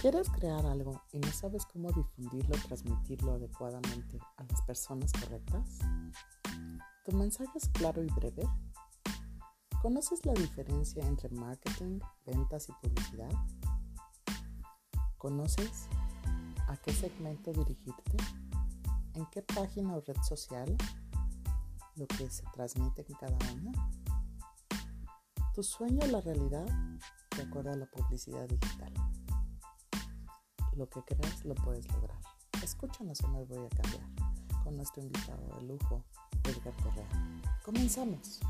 ¿Quieres crear algo y no sabes cómo difundirlo o transmitirlo adecuadamente a las personas correctas? ¿Tu mensaje es claro y breve? ¿Conoces la diferencia entre marketing, ventas y publicidad? ¿Conoces a qué segmento dirigirte? ¿En qué página o red social? ¿Lo que se transmite en cada una? ¿Tu sueño es la realidad de acuerdo a la publicidad digital? Lo que creas lo puedes lograr. Escúchanos en Hoy Voy a Cambiar con nuestro invitado de lujo, Edgar Correa. Comenzamos.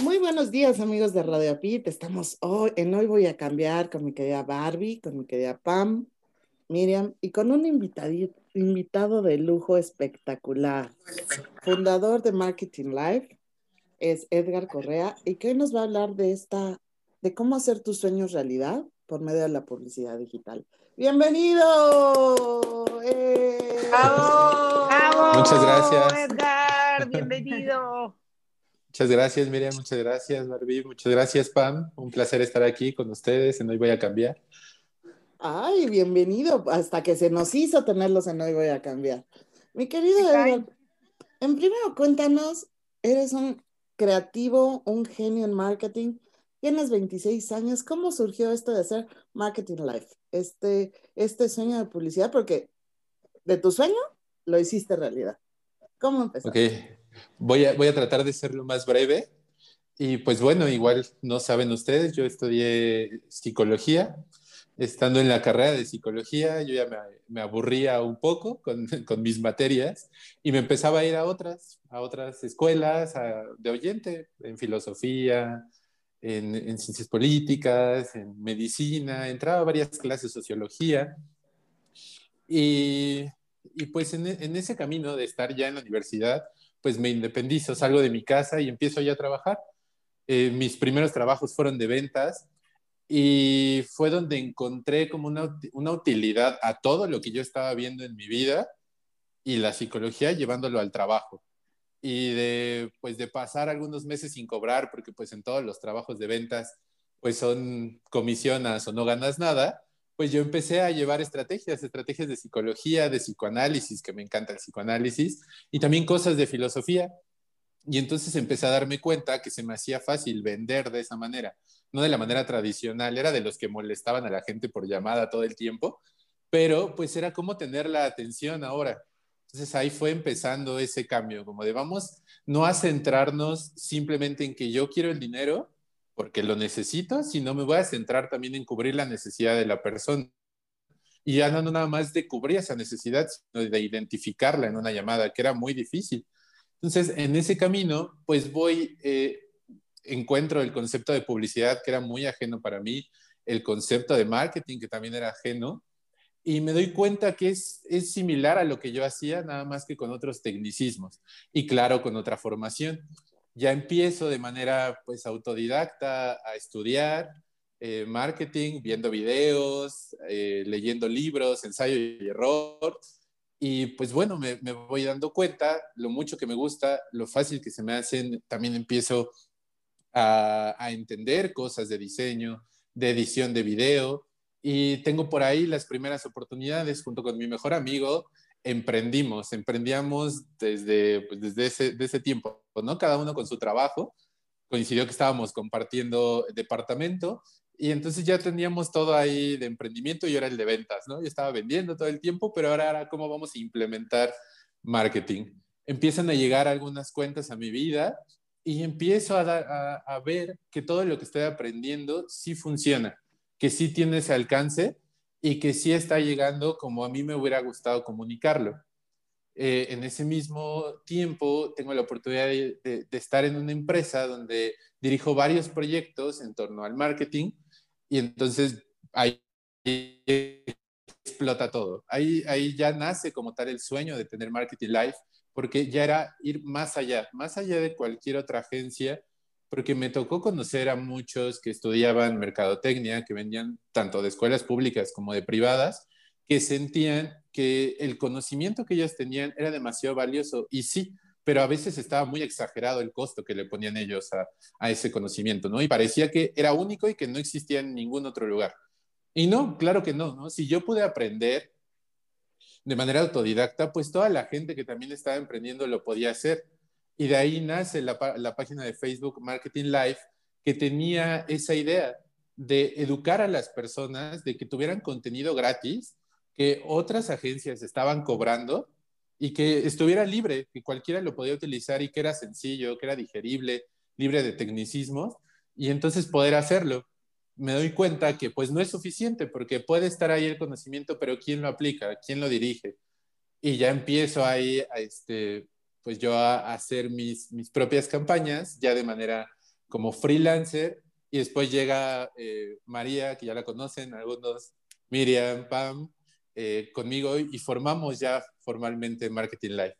Muy buenos días amigos de Radio Pit. Estamos hoy en Hoy Voy a Cambiar con mi querida Barbie, con mi querida Pam, Miriam y con un invitado de lujo espectacular. Fundador de Marketing Live es Edgar Correa y que hoy nos va a hablar de esta, de cómo hacer tus sueños realidad por medio de la publicidad digital. ¡Bienvenido! ¡Eh! ¡Bravo! Muchas gracias. Edgar, bienvenido. Muchas gracias, Miriam. Muchas gracias, Barbie. Muchas gracias, Pam. Un placer estar aquí con ustedes en Hoy Voy a Cambiar. Ay, bienvenido. Hasta que se nos hizo tenerlos en Hoy Voy a Cambiar. Mi querido Edgar, en primero cuéntanos, eres un creativo, un genio en marketing. Tienes 26 años. ¿Cómo surgió esto de hacer Marketing Life? Este, este sueño de publicidad, porque de tu sueño lo hiciste realidad. ¿Cómo empezó? Ok, voy a, voy a tratar de ser lo más breve. Y pues bueno, igual no saben ustedes, yo estudié psicología estando en la carrera de psicología, yo ya me, aburría un poco con, mis materias y me empezaba a ir a otras, a otras escuelas de oyente, en filosofía, en, en, ciencias políticas, en medicina, entraba a varias clases de sociología y, pues en, en, ese camino de estar ya en la universidad, pues me independizo, salgo de mi casa y empiezo ya a trabajar. Eh, mis primeros trabajos fueron de ventas y fue donde encontré como una, una, utilidad a todo lo que yo estaba viendo en mi vida y la psicología llevándolo al trabajo. Y de, pues de pasar algunos meses sin cobrar, porque pues en todos los trabajos de ventas pues son comisionas o no ganas nada, pues yo empecé a llevar estrategias, estrategias de psicología, de psicoanálisis, que me encanta el psicoanálisis, y también cosas de filosofía. Y entonces empecé a darme cuenta que se me hacía fácil vender de esa manera no de la manera tradicional, era de los que molestaban a la gente por llamada todo el tiempo, pero pues era como tener la atención ahora. Entonces ahí fue empezando ese cambio, como de vamos no a centrarnos simplemente en que yo quiero el dinero porque lo necesito, sino me voy a centrar también en cubrir la necesidad de la persona. Y ya no nada más de cubrir esa necesidad, sino de identificarla en una llamada, que era muy difícil. Entonces, en ese camino, pues voy eh, encuentro el concepto de publicidad que era muy ajeno para mí, el concepto de marketing que también era ajeno, y me doy cuenta que es, es similar a lo que yo hacía, nada más que con otros tecnicismos y claro, con otra formación. Ya empiezo de manera pues autodidacta a estudiar eh, marketing, viendo videos, eh, leyendo libros, ensayo y error. Y pues bueno, me, me, voy dando cuenta lo mucho que me gusta, lo fácil que se me hacen. También empiezo a, entender cosas de diseño, de edición de video. Y tengo por ahí las primeras oportunidades junto con mi mejor amigo. Emprendimos, emprendíamos desde, pues, desde ese, de ese tiempo, ¿no? Cada uno con su trabajo. Coincidió que estábamos compartiendo departamento y entonces ya teníamos todo ahí de emprendimiento y yo era el de ventas, ¿no? Yo estaba vendiendo todo el tiempo, pero ahora era cómo vamos a implementar marketing. Empiezan a llegar algunas cuentas a mi vida y empiezo a, a, ver que todo lo que estoy aprendiendo sí funciona, que sí tiene ese alcance y que sí está llegando como a mí me hubiera gustado comunicarlo. Eh, en ese mismo tiempo tengo la oportunidad de, de, estar en una empresa donde dirijo varios proyectos en torno al marketing y entonces ahí explota todo. Ahí, ahí ya nace como tal el sueño de tener Marketing Life porque ya era ir más allá, más allá de cualquier otra agencia, porque me tocó conocer a muchos que estudiaban mercadotecnia, que venían tanto de escuelas públicas como de privadas, que sentían que el conocimiento que ellos tenían era demasiado valioso. Y sí, pero a veces estaba muy exagerado el costo que le ponían ellos a, ese conocimiento, ¿no? Y parecía que era único y que no existía en ningún otro lugar. Y no, claro que no, ¿no? Si yo pude aprender de manera autodidacta, pues toda la gente que también estaba emprendiendo lo podía hacer. Y de ahí nace la, página de Facebook Marketing Live, que tenía esa idea de educar a las personas, de que tuvieran contenido gratis, que otras agencias estaban cobrando y que estuviera libre, que cualquiera lo podía utilizar y que era sencillo, que era digerible, libre de tecnicismos, y entonces poder hacerlo. Me doy cuenta que pues no es suficiente porque puede estar ahí el conocimiento, pero ¿quién lo aplica? ¿Quién lo dirige? Y ya empiezo ahí a este, pues yo a hacer mis, mis propias campañas ya de manera como freelancer y después llega eh, María, que ya la conocen algunos, Miriam, Pam, eh, conmigo y formamos ya formalmente Marketing Live.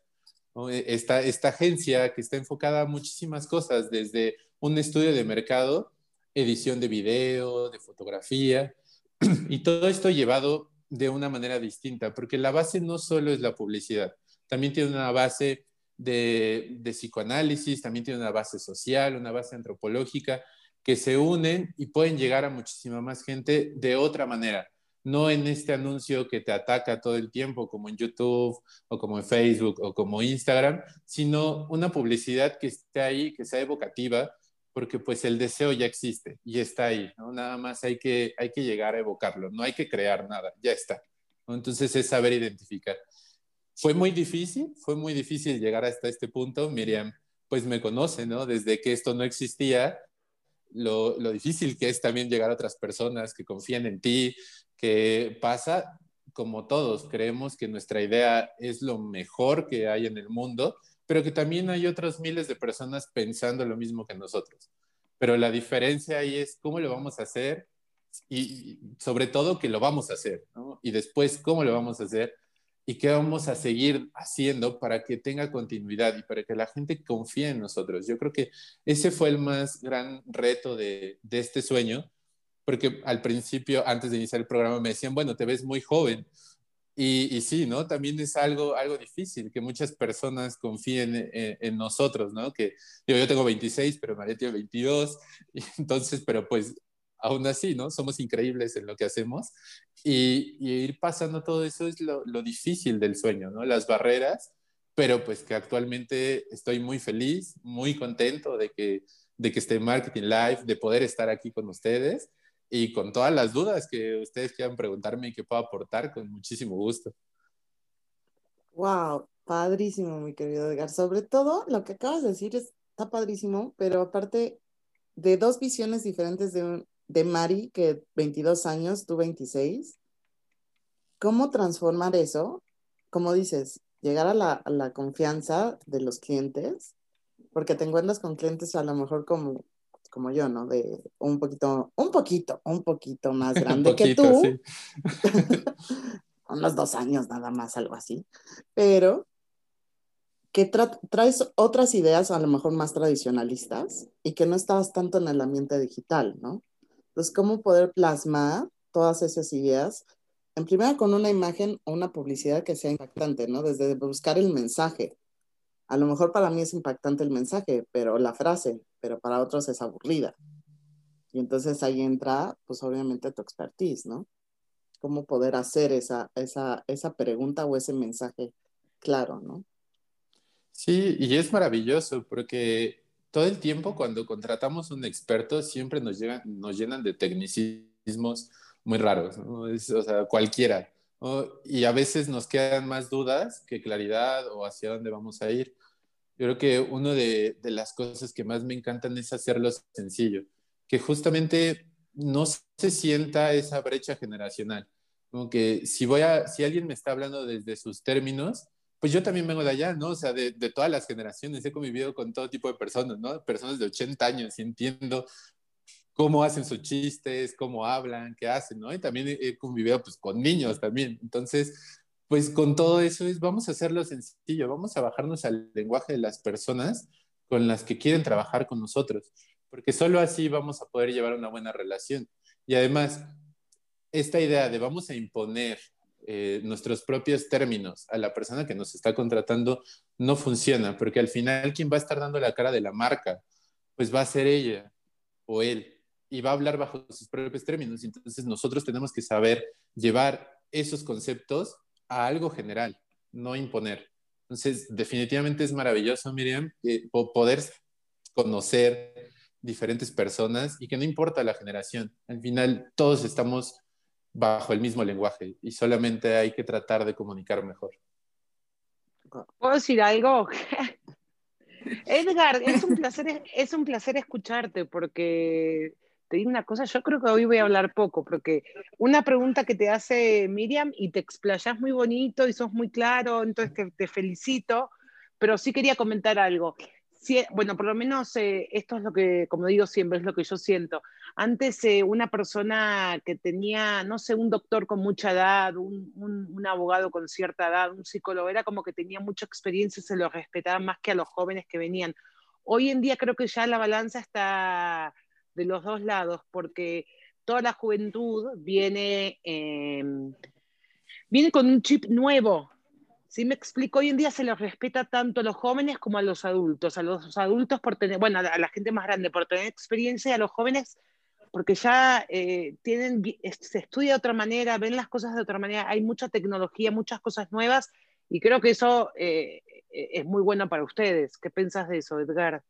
E, esta, esta agencia que está enfocada a muchísimas cosas, desde un estudio de mercado, edición de video, de fotografía, y todo esto llevado de una manera distinta, porque la base no solo es la publicidad, también tiene una base de, de psicoanálisis, también tiene una base social, una base antropológica, que se unen y pueden llegar a muchísima más gente de otra manera no en este anuncio que te ataca todo el tiempo, como en YouTube o como en Facebook o como Instagram, sino una publicidad que esté ahí, que sea evocativa, porque pues el deseo ya existe y está ahí, ¿no? Nada más hay que, hay que llegar a evocarlo, no hay que crear nada, ya está. Entonces es saber identificar. Fue muy difícil, fue muy difícil llegar hasta este punto. Miriam, pues me conoce, ¿no? Desde que esto no existía, lo, lo, difícil que es también llegar a otras personas que confían en ti, que pasa como todos, creemos que nuestra idea es lo mejor que hay en el mundo, pero que también hay otros miles de personas pensando lo mismo que nosotros. Pero la diferencia ahí es cómo lo vamos a hacer y sobre todo que lo vamos a hacer. Y después cómo lo vamos a hacer y qué vamos a seguir haciendo para que tenga continuidad y para que la gente confíe en nosotros. Yo creo que ese fue el más gran reto de, de este sueño, porque al principio, antes de iniciar el programa, me decían, bueno, te ves muy joven. Y, y sí, ¿no? También es algo, algo difícil que muchas personas confíen en, en nosotros, ¿no? Que yo tengo 26, pero María tiene 22, y entonces, pero pues aún así, ¿no? Somos increíbles en lo que hacemos y, y ir pasando todo eso es lo, lo, difícil del sueño, ¿no? Las barreras, pero pues que actualmente estoy muy feliz, muy contento de que, de que esté Marketing Live, de poder estar aquí con ustedes y con todas las dudas que ustedes quieran preguntarme y que pueda aportar, con muchísimo gusto. Wow, padrísimo, mi querido Edgar. Sobre todo lo que acabas de decir está padrísimo, pero aparte de dos visiones diferentes de, de Mari, que 22 años, tú 26, ¿cómo transformar eso? Como dices, llegar a la, a la confianza de los clientes, porque te encuentras con clientes a lo mejor como como yo, ¿no? De un poquito, un poquito, un poquito más grande que tú. Sí. Unos dos años nada más, algo así. Pero que tra traes otras ideas a lo mejor más tradicionalistas y que no estabas tanto en el ambiente digital, ¿no? Entonces, ¿cómo poder plasmar todas esas ideas? En primera, con una imagen o una publicidad que sea impactante, ¿no? Desde buscar el mensaje. A lo mejor para mí es impactante el mensaje, pero la frase, pero para otros es aburrida. Y entonces ahí entra, pues obviamente tu expertise, ¿no? Cómo poder hacer esa, esa, esa pregunta o ese mensaje claro, ¿no? Sí, y es maravilloso porque todo el tiempo cuando contratamos un experto siempre nos, llegan, nos llenan de tecnicismos muy raros, o sea, cualquiera. Y a veces nos quedan más dudas que claridad o hacia dónde vamos a ir. Yo creo que una de, de, las cosas que más me encantan es hacerlo sencillo, que justamente no se sienta esa brecha generacional. Como que si, voy a, si alguien me está hablando desde sus términos, pues yo también vengo de allá, ¿no? O sea, de, de, todas las generaciones, he convivido con todo tipo de personas, ¿no? Personas de 80 años y entiendo cómo hacen sus chistes, cómo hablan, qué hacen, ¿no? Y también he convivido pues con niños también. Entonces, pues con todo eso es, vamos a hacerlo sencillo, vamos a bajarnos al lenguaje de las personas con las que quieren trabajar con nosotros, porque solo así vamos a poder llevar una buena relación. Y además, esta idea de vamos a imponer eh, nuestros propios términos a la persona que nos está contratando, no funciona, porque al final quien va a estar dando la cara de la marca, pues va a ser ella o él y va a hablar bajo sus propios términos. Entonces nosotros tenemos que saber llevar esos conceptos a algo general, no imponer. Entonces, definitivamente es maravilloso, Miriam, eh, poder conocer diferentes personas y que no importa la generación, al final todos estamos bajo el mismo lenguaje y solamente hay que tratar de comunicar mejor. ¿Puedo decir algo? Edgar, es un placer, es un placer escucharte porque te digo una cosa, yo creo que hoy voy a hablar poco, porque una pregunta que te hace Miriam y te explayas muy bonito y sos muy claro, entonces te, felicito, pero sí quería comentar algo. bueno, por lo menos eh, esto es lo que, como digo siempre, es lo que yo siento. Antes eh, una persona que tenía, no sé, un doctor con mucha edad, un, un, abogado con cierta edad, un psicólogo, era como que tenía mucha experiencia y se lo respetaba más que a los jóvenes que venían. Hoy en día creo que ya la balanza está de los dos lados, porque toda la juventud viene, em, viene con un chip nuevo. Si me explico, hoy en día se les respeta tanto a los jóvenes como a los adultos. A los adultos por tener, bueno, a la gente más grande por tener experiencia y a los jóvenes porque ya eh, tienen, se estudia de otra manera, ven las cosas de otra manera, hay mucha tecnología, muchas cosas nuevas y creo que eso eh, es muy bueno para ustedes. ¿Qué piensas de eso, Edgar?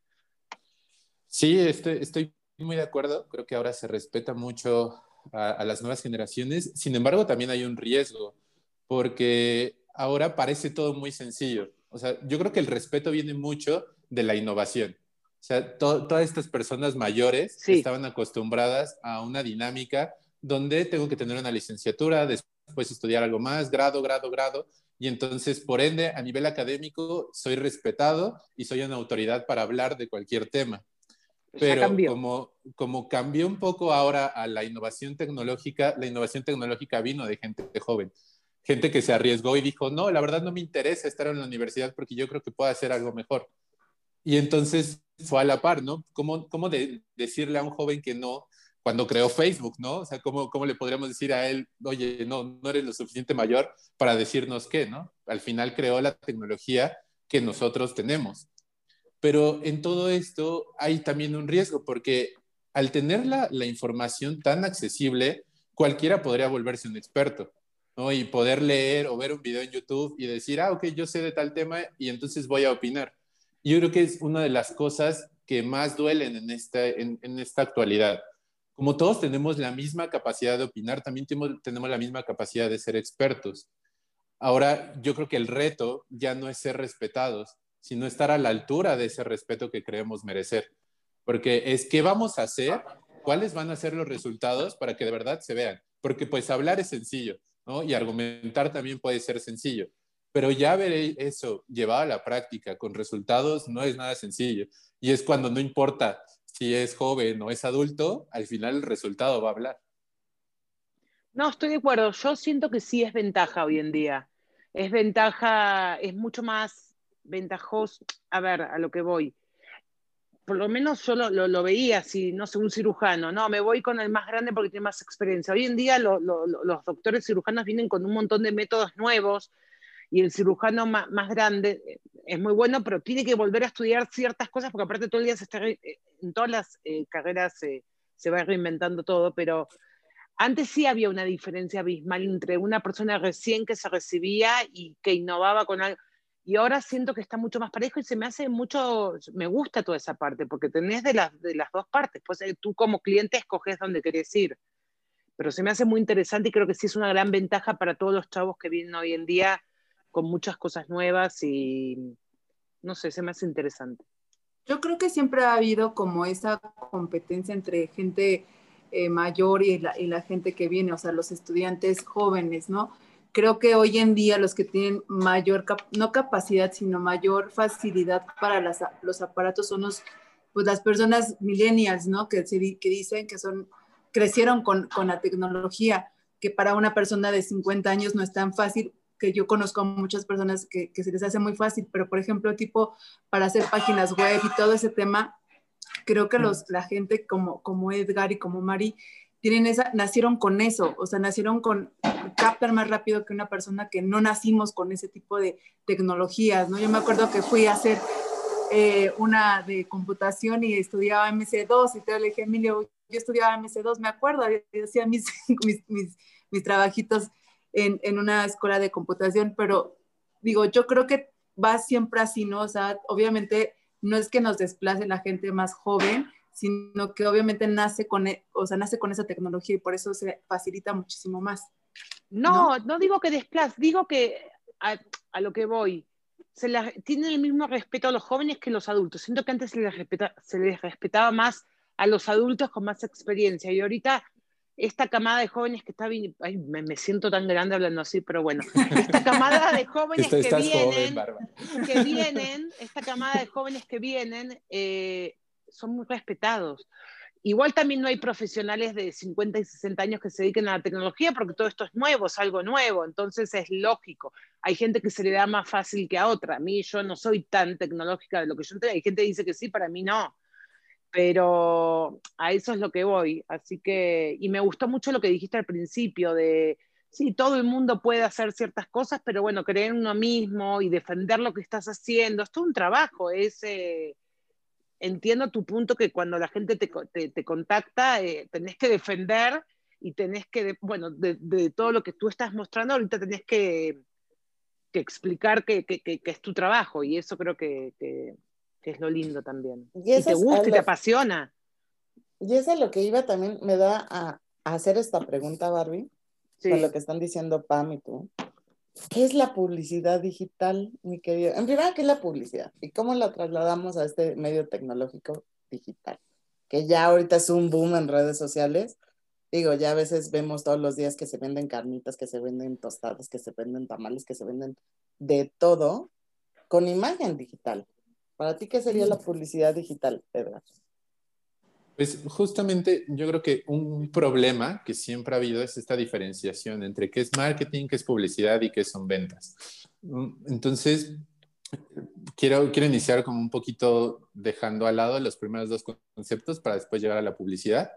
Sí, estoy, estoy muy de acuerdo. Creo que ahora se respeta mucho a, las nuevas generaciones. Sin embargo, también hay un riesgo, porque ahora parece todo muy sencillo. O sea, yo creo que el respeto viene mucho de la innovación. O sea, todas estas personas mayores estaban acostumbradas a una dinámica donde tengo que tener una licenciatura, después estudiar algo más, grado, grado, grado, y entonces, por ende, a nivel académico, soy respetado y soy una autoridad para hablar de cualquier tema. Pero como, como cambió un poco ahora a la innovación tecnológica, la innovación tecnológica vino de gente joven, gente que se arriesgó y dijo, no, la verdad no me interesa estar en la universidad porque yo creo que puedo hacer algo mejor. Y entonces fue a la par, ¿no? ¿Cómo, cómo de, decirle a un joven que no cuando creó Facebook, ¿no? O sea, ¿cómo, ¿cómo le podríamos decir a él, oye, no, no eres lo suficiente mayor para decirnos qué, ¿no? Al final creó la tecnología que nosotros tenemos. Pero en todo esto hay también un riesgo, porque al tener la, información tan accesible, cualquiera podría volverse un experto, ¿no? Y poder leer o ver un video en YouTube y decir, ah, ok, yo sé de tal tema y entonces voy a opinar. Yo creo que es una de las cosas que más duelen en esta, en, esta actualidad. Como todos tenemos la misma capacidad de opinar, también tenemos, tenemos la misma capacidad de ser expertos. Ahora, yo creo que el reto ya no es ser respetados, sino estar a la altura de ese respeto que creemos merecer. Porque es qué vamos a hacer, cuáles van a ser los resultados para que de verdad se vean. Porque pues hablar es sencillo, ¿no? Y argumentar también puede ser sencillo. Pero ya ver eso llevado a la práctica con resultados no es nada sencillo. Y es cuando no importa si es joven o es adulto, al final el resultado va a hablar. No, estoy de acuerdo. Yo siento que sí es ventaja hoy en día. Es ventaja, es mucho más ventajoso, a ver, a lo que voy. Por lo menos yo lo, veía así, no sé, un cirujano, no, me voy con el más grande porque tiene más experiencia. Hoy en día los doctores cirujanos vienen con un montón de métodos nuevos y el cirujano más, grande eh, es muy bueno, pero tiene que volver a estudiar ciertas cosas porque aparte todo el día se está, eh, en todas las eh, carreras se va reinventando todo, pero antes sí había una diferencia abismal entre una persona recién que se recibía y que innovaba con algo y ahora siento que está mucho más parejo y se me hace mucho, me gusta toda esa parte, porque tenés de las, de las dos partes, pues eh, tú como cliente escoges dónde querés ir. Pero se me hace muy interesante y creo que sí es una gran ventaja para todos los chavos que vienen hoy en día con muchas cosas nuevas y no sé, se me hace interesante. Yo creo que siempre ha habido como esa competencia entre gente eh, mayor y la, y la gente que viene, o sea, los estudiantes jóvenes, ¿no? Creo que hoy en día los que tienen mayor, no capacidad, sino mayor facilidad para los aparatos son los, pues las personas millennials, ¿no? Que, que dicen que son, crecieron con, con, la tecnología, que para una persona de 50 años no es tan fácil, que yo conozco a muchas personas que, que se les hace muy fácil, pero por ejemplo, tipo, para hacer páginas web y todo ese tema, creo que los, la gente como, como Edgar y como Mari tienen esa, nacieron con eso, o sea, nacieron con, captar más rápido que una persona que no nacimos con ese tipo de tecnologías, ¿no? Yo me acuerdo que fui a hacer eh, una de computación y estudiaba MC2 y te le dije, Emilio, yo estudiaba MC2, me acuerdo, hacía mis, mis, mis, mis trabajitos en, en, una escuela de computación, pero digo, yo creo que va siempre así, ¿no? O sea, obviamente no es que nos desplace la gente más joven, sino que obviamente nace con, e, o sea, nace con esa tecnología y por eso se facilita muchísimo más. No, no, digo que desplace, digo que a, a lo que voy, se les, tienen el mismo respeto a los jóvenes que a los adultos. Siento que antes se les, respeta, se les respetaba más a los adultos con más experiencia y ahorita esta camada de jóvenes que está bien, ay, me, me, siento tan grande hablando así, pero bueno, esta camada de jóvenes que vienen, joven, que vienen, esta camada de jóvenes que vienen, eh, son muy respetados. Igual también no hay profesionales de 50 y 60 años que se dediquen a la tecnología porque todo esto es nuevo, es algo nuevo, entonces es lógico. Hay gente que se le da más fácil que a otra. A mí yo no soy tan tecnológica de lo que yo entiendo. Hay gente que dice que sí, para mí no. Pero a eso es lo que voy. Así que, y me gustó mucho lo que dijiste al principio de, sí, todo el mundo puede hacer ciertas cosas, pero bueno, creer en uno mismo y defender lo que estás haciendo, es todo un trabajo, es... Eh, entiendo tu punto que cuando la gente te, te, te contacta, eh, tenés que defender y tenés que, bueno, de, de, todo lo que tú estás mostrando, ahorita tenés que, que explicar que, que, es tu trabajo y eso creo que, es lo lindo también. Y, y te gusta y te apasiona. Y eso es lo que iba también, me da a, a hacer esta pregunta, Barbie, sí. con lo que están diciendo Pam y tú. ¿Qué es la publicidad digital, mi querido? En primera, ¿qué es la publicidad? ¿Y cómo la trasladamos a este medio tecnológico digital? Que ya ahorita es un boom en redes sociales. Digo, ya a veces vemos todos los días que se venden carnitas, que se venden tostadas, que se venden tamales, que se venden de todo con imagen digital. Para ti, ¿qué sería la publicidad digital, Edgar? Pues justamente yo creo que un problema que siempre ha habido es esta diferenciación entre qué es marketing, qué es publicidad y qué son ventas. Entonces, quiero, quiero iniciar como un poquito dejando al lado los primeros dos conceptos para después llegar a la publicidad,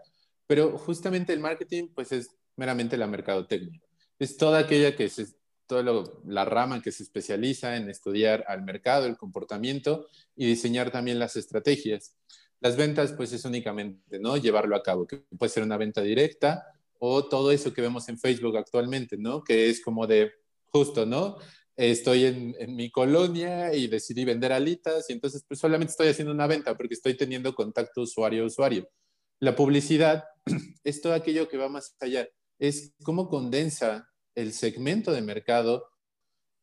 pero justamente el marketing pues es meramente la mercadotecnia. Es toda aquella que es toda la rama que se especializa en estudiar al mercado, el comportamiento y diseñar también las estrategias. Las ventas, pues es únicamente, ¿no? Llevarlo a cabo, que puede ser una venta directa o todo eso que vemos en Facebook actualmente, ¿no? Que es como de, justo, ¿no? Estoy en, mi colonia y decidí vender alitas y entonces pues solamente estoy haciendo una venta porque estoy teniendo contacto usuario-usuario. La publicidad es todo aquello que va más allá, es cómo condensa el segmento de mercado,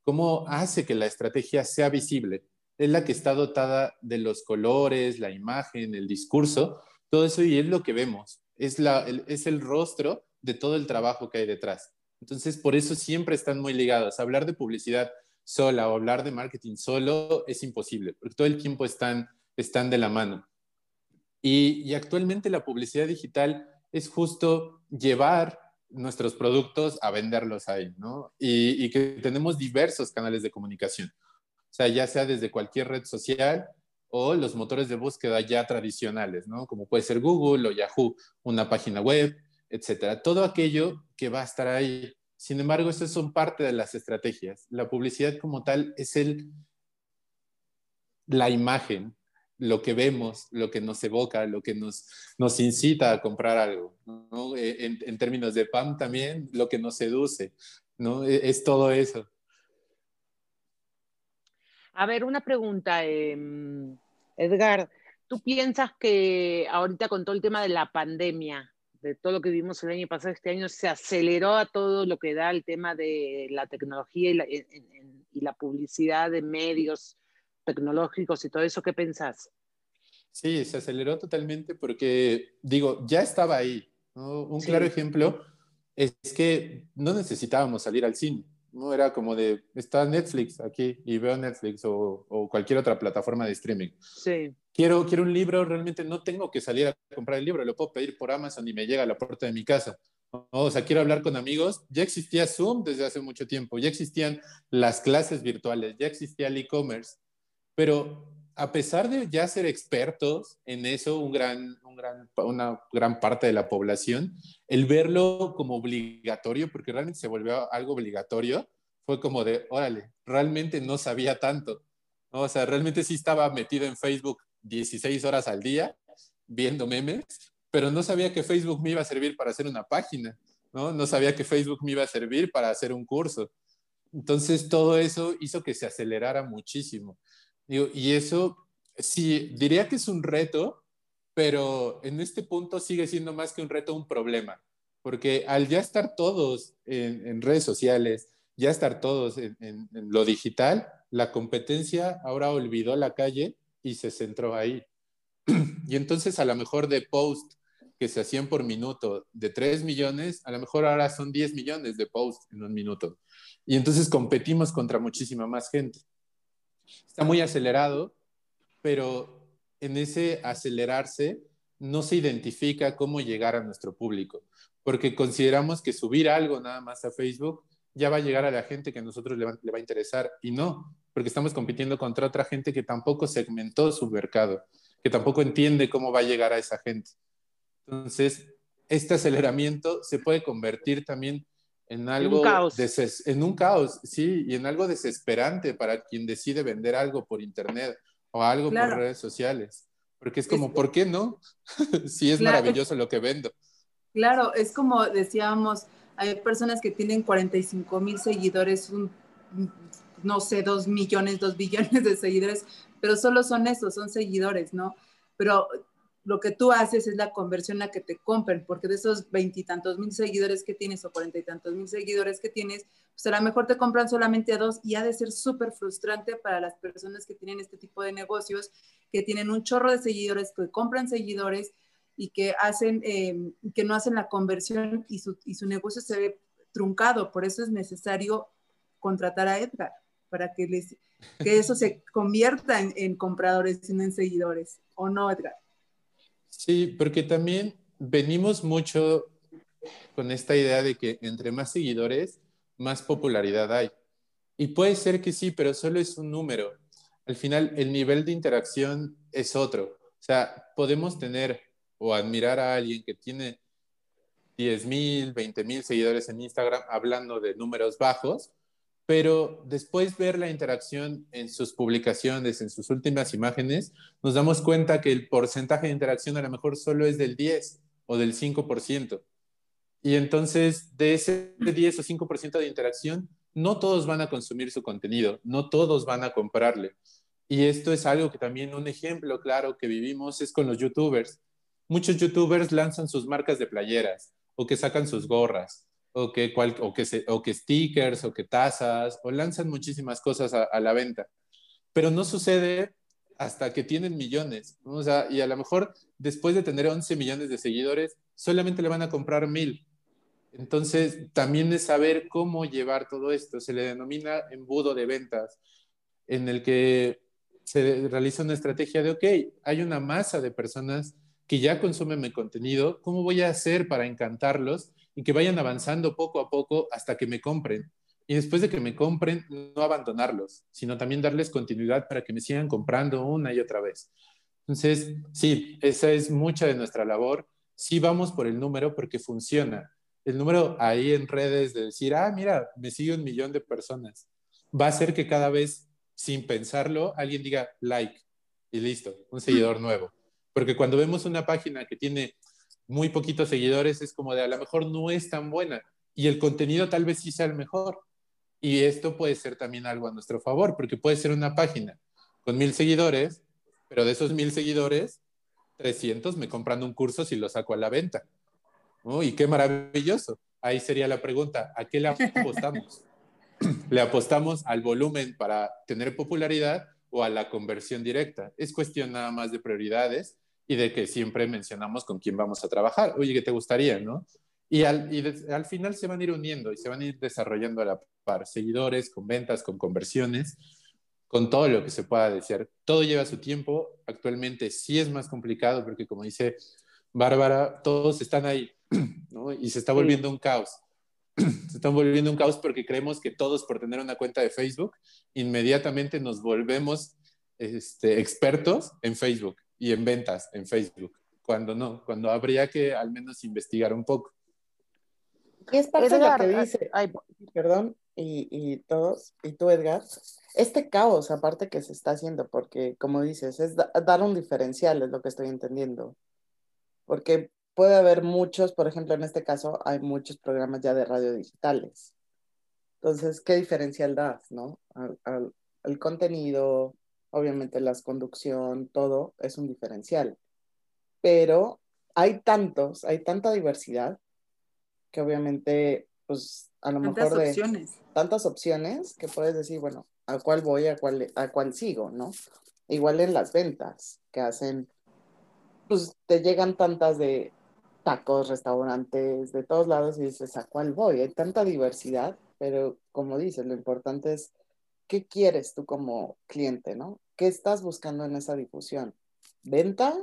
cómo hace que la estrategia sea visible es la que está dotada de los colores, la imagen, el discurso, todo eso y es lo que vemos, es, la, el, es el rostro de todo el trabajo que hay detrás. Entonces, por eso siempre están muy ligados. Hablar de publicidad sola o hablar de marketing solo es imposible, porque todo el tiempo están, están de la mano. Y, actualmente la publicidad digital es justo llevar nuestros productos a venderlos ahí, ¿no? Y que tenemos diversos canales de comunicación. O sea, ya sea desde cualquier red social o los motores de búsqueda ya tradicionales, ¿no? Como puede ser Google o Yahoo, una página web, etcétera. Todo aquello que va a estar ahí. Sin embargo, esas son parte de las estrategias. La publicidad como tal es el, la imagen, lo que vemos, lo que nos evoca, lo que nos, nos incita a comprar algo. ¿no? E, en, términos de PAM también, lo que nos seduce, ¿no? Es, es todo eso. A ver, una pregunta, eh, Edgar. ¿Tú piensas que ahorita con todo el tema de la pandemia, de todo lo que vimos el año pasado, este año se aceleró a todo lo que da el tema de la tecnología y la, en, en, y la publicidad de medios tecnológicos y todo eso? ¿Qué pensás? Sí, se aceleró totalmente porque, digo, ya estaba ahí. ¿no? Un sí. claro ejemplo es que no necesitábamos salir al cine. No era como de, está Netflix aquí y veo Netflix o, o, cualquier otra plataforma de streaming. Sí. Quiero, quiero un libro, realmente no tengo que salir a comprar el libro, lo puedo pedir por Amazon y me llega a la puerta de mi casa. O sea, quiero hablar con amigos. Ya existía Zoom desde hace mucho tiempo, ya existían las clases virtuales, ya existía el e-commerce, pero a pesar de ya ser expertos en eso, una gran parte de la población, el verlo como obligatorio, porque realmente se volvió algo obligatorio, fue como de, órale, realmente no sabía tanto. O sea, realmente sí estaba metido en Facebook 16 horas al día viendo memes, pero no sabía que Facebook me iba a servir para hacer una página, ¿no? No sabía que Facebook me iba a servir para hacer un curso. Entonces, todo eso hizo que se acelerara muchísimo. Y eso, sí, diría que es un reto, pero en este punto sigue siendo más que un reto, un problema, porque al ya estar todos en, redes sociales, ya estar todos en, en, lo digital, la competencia ahora olvidó la calle y se centró ahí. y entonces a lo mejor de post que se hacían por minuto de 3 millones, a lo mejor ahora son 10 millones de posts en un minuto. Y entonces competimos contra muchísima más gente. Está muy acelerado, pero en ese acelerarse no se identifica cómo llegar a nuestro público, porque consideramos que subir algo nada más a Facebook ya va a llegar a la gente que a nosotros le va, le va a interesar y no, porque estamos compitiendo contra otra gente que tampoco segmentó su mercado, que tampoco entiende cómo va a llegar a esa gente. Entonces, este aceleramiento se puede convertir también en algo... Un caos. En un caos, sí, y en algo desesperante para quien decide vender algo por Internet o algo por redes sociales. Porque es como, ¿por qué no? si es maravilloso lo que vendo. Claro, es como decíamos, hay personas que tienen 45 mil seguidores, no sé, dos millones, dos billones de seguidores, pero solo son esos, son seguidores, ¿no? Pero lo que tú haces es la conversión a que te compren, porque de esos veintitantos mil seguidores que tienes o cuarenta y tantos mil seguidores que tienes, pues a lo mejor te compran solamente dos y ha de ser súper frustrante para las personas que tienen este tipo de negocios, que tienen un chorro de seguidores, que compran seguidores y que hacen, eh, que no hacen la conversión y su, y su negocio se ve truncado. Por eso es necesario contratar a Edgar para que, les, que eso se convierta en, en compradores y no en seguidores. ¿O no, Edgar? Sí, porque también venimos mucho con esta idea de que entre más seguidores, más popularidad hay. Y puede ser que sí, pero solo es un número. Al final, el nivel de interacción es otro. O sea, podemos tener o admirar a alguien que tiene 10 mil, 20 mil seguidores en Instagram hablando de números bajos, pero después ver la interacción en sus publicaciones, en sus últimas imágenes, nos damos cuenta que el porcentaje de interacción a lo mejor solo es del 10 o del 5%. Y entonces, de ese 10 o 5% de interacción, no todos van a consumir su contenido, no todos van a comprarle. Y esto es algo que también un ejemplo claro que vivimos es con los youtubers. Muchos youtubers lanzan sus marcas de playeras o que sacan sus gorras o que, o, que o que stickers o que tazas o lanzan muchísimas cosas a, la venta. Pero no sucede hasta que tienen millones. O sea, y a lo mejor después de tener 11 millones de seguidores, solamente le van a comprar mil. Entonces, también es saber cómo llevar todo esto. Se le denomina embudo de ventas, en el que se realiza una estrategia de, ok, hay una masa de personas que ya consumen mi contenido, ¿cómo voy a hacer para encantarlos y que vayan avanzando poco a poco hasta que me compren. Y después de que me compren, no abandonarlos, sino también darles continuidad para que me sigan comprando una y otra vez. Entonces, sí, esa es mucha de nuestra labor. Sí vamos por el número porque funciona. El número ahí en redes de decir, ah, mira, me sigue un millón de personas, va a hacer que cada vez, sin pensarlo, alguien diga like y listo, un seguidor nuevo. Porque cuando vemos una página que tiene muy poquitos seguidores, es como de a lo mejor no es tan buena y el contenido tal vez sí sea el mejor. Y esto puede ser también algo a nuestro favor, porque puede ser una página con mil seguidores, pero de esos mil seguidores, 300 me compran un curso si lo saco a la venta. Y qué maravilloso. Ahí sería la pregunta, ¿a qué le apostamos? ¿Le apostamos al volumen para tener popularidad o a la conversión directa? Es cuestión nada más de prioridades y de que siempre mencionamos con quién vamos a trabajar. Oye, ¿qué te gustaría, no? Y al, y al final se van a ir uniendo y se van a ir desarrollando a la par, seguidores, con ventas, con conversiones, con todo lo que se pueda decir. Todo lleva su tiempo. Actualmente sí es más complicado porque, como dice Bárbara, todos están ahí, ¿no? Y se está volviendo un caos. Se está volviendo un caos porque creemos que todos por tener una cuenta de Facebook, inmediatamente nos volvemos este, expertos en Facebook y en ventas en Facebook, cuando no, cuando habría que al menos investigar un poco. Y es parte de lo que dice, ay, perdón, y, y todos, y tú Edgar, este caos aparte que se está haciendo, porque como dices, es dar un diferencial, es lo que estoy entendiendo. Porque puede haber muchos, por ejemplo, en este caso hay muchos programas ya de radio digitales. Entonces, ¿qué diferencial das, no? Al, al, el contenido, obviamente la conducción, todo es un diferencial. Pero hay tantos, hay tanta diversidad que obviamente, pues a lo Tantas mejor de opciones. tantas opciones que puedes decir, bueno, a cuál voy, a cuál, a cuál sigo, ¿no? Igual en las ventas que hacen, pues te llegan tantas de tacos, restaurantes, de todos lados y dices, ¿a cuál voy? Hay tanta diversidad, pero como dices, lo importante es qué quieres tú como cliente, ¿no? ¿Qué estás buscando en esa difusión? ¿Venta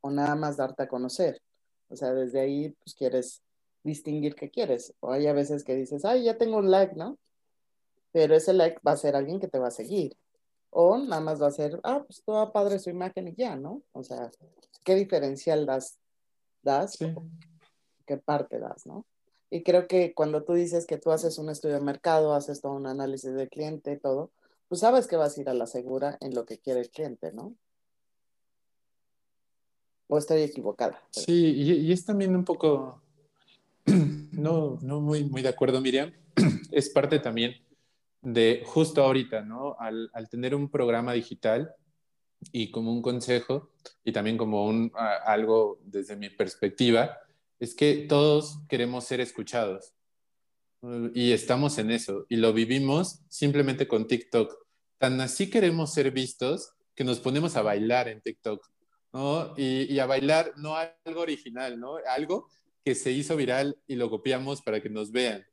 o nada más darte a conocer? O sea, desde ahí, pues quieres distinguir qué quieres. O hay a veces que dices, ay, ya tengo un like, ¿no? Pero ese like va a ser alguien que te va a seguir. O nada más va a ser, ah, pues toda padre su imagen y ya, ¿no? O sea, ¿qué diferencial das? das Sí. ¿Qué parte das, no? Y creo que cuando tú dices que tú haces un estudio de mercado, haces todo un análisis de cliente, todo, pues sabes que vas a ir a la segura en lo que quiere el cliente, ¿no? O estoy equivocada. pero- Sí, y, y es también un poco, no, no muy, muy de acuerdo, Miriam, es parte también de justo ahorita, ¿no? Al, al tener un programa digital y como un consejo y también como un, algo desde mi perspectiva, es que todos queremos ser escuchados Uh, y estamos en eso y lo vivimos simplemente con TikTok. Tan así queremos ser vistos que nos ponemos a bailar en TikTok. ¿no? Y, a bailar no algo original, ¿no? Algo que se hizo viral y lo copiamos para que nos vean.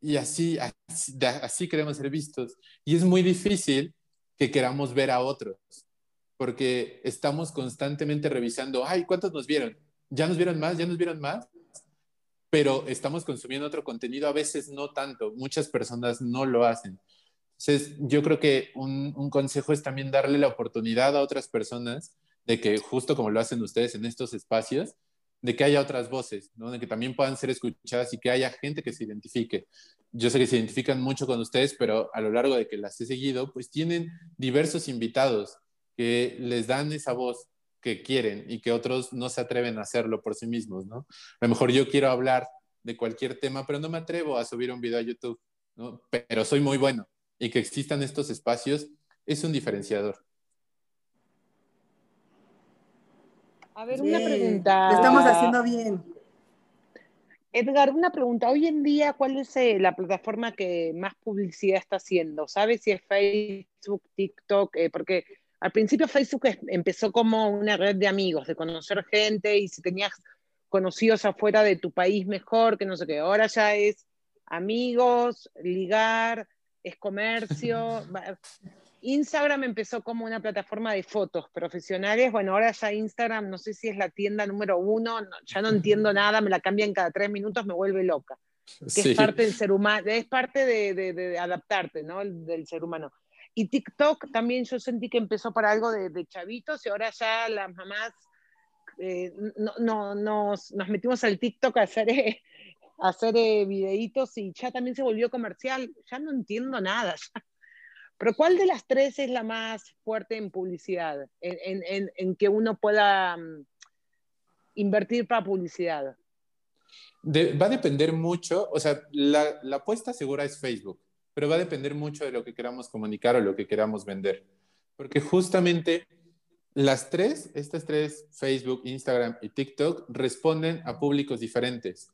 Y así, así queremos ser vistos. Y es muy difícil que queramos ver a otros, porque estamos constantemente revisando, ay, ¿cuántos nos vieron? ¿Ya nos vieron más? ¿Ya nos vieron más? Pero estamos consumiendo otro contenido, a veces no tanto, muchas personas no lo hacen. Entonces, yo creo que un, consejo es también darle la oportunidad a otras personas de que justo como lo hacen ustedes en estos espacios, de que haya otras voces, de que también puedan ser escuchadas y que haya gente que se identifique. Yo sé que se identifican mucho con ustedes, pero a lo largo de que las he seguido, pues tienen diversos invitados que les dan esa voz que quieren y que otros no se atreven a hacerlo por sí mismos, ¿no? A lo mejor yo quiero hablar de cualquier tema, pero no me atrevo a subir un video a YouTube, ¿no? Pero soy muy bueno y que existan estos espacios es un diferenciador. A ver, una pregunta. Lo estamos haciendo bien. Edgar, una pregunta. Hoy en día, ¿cuál es eh, la plataforma que más publicidad está haciendo? ¿Sabes si es Facebook, TikTok? Eh, porque al principio Facebook empezó como una red de amigos, de conocer gente y si tenías conocidos afuera de tu país mejor, que no sé qué. Ahora ya es amigos, ligar, es comercio. Instagram empezó como una plataforma de fotos profesionales. Bueno, ahora ya Instagram, no sé si es la tienda número uno, no- ya no entiendo nada, me la cambian cada tres minutos, me vuelve loca. Que Sí. es parte del ser humano, es parte de, de- de adaptarte, ¿no? El- del ser humano. Y TikTok también yo sentí que empezó para algo de, chavitos y ahora ya las mamás eh, no, no- nos, nos metimos al TikTok a hacer, eh, a hacer eh, videitos y ya también se volvió comercial. Ya no entiendo nada. Pero ¿cuál de las tres es la más fuerte en publicidad? En, en- que uno pueda mm, invertir para publicidad. Va a depender mucho, o sea, la, la apuesta segura es Facebook, pero va a depender mucho de lo que queramos comunicar o lo que queramos vender. Porque justamente las tres, estas tres, Facebook, Instagram y TikTok, responden a públicos diferentes.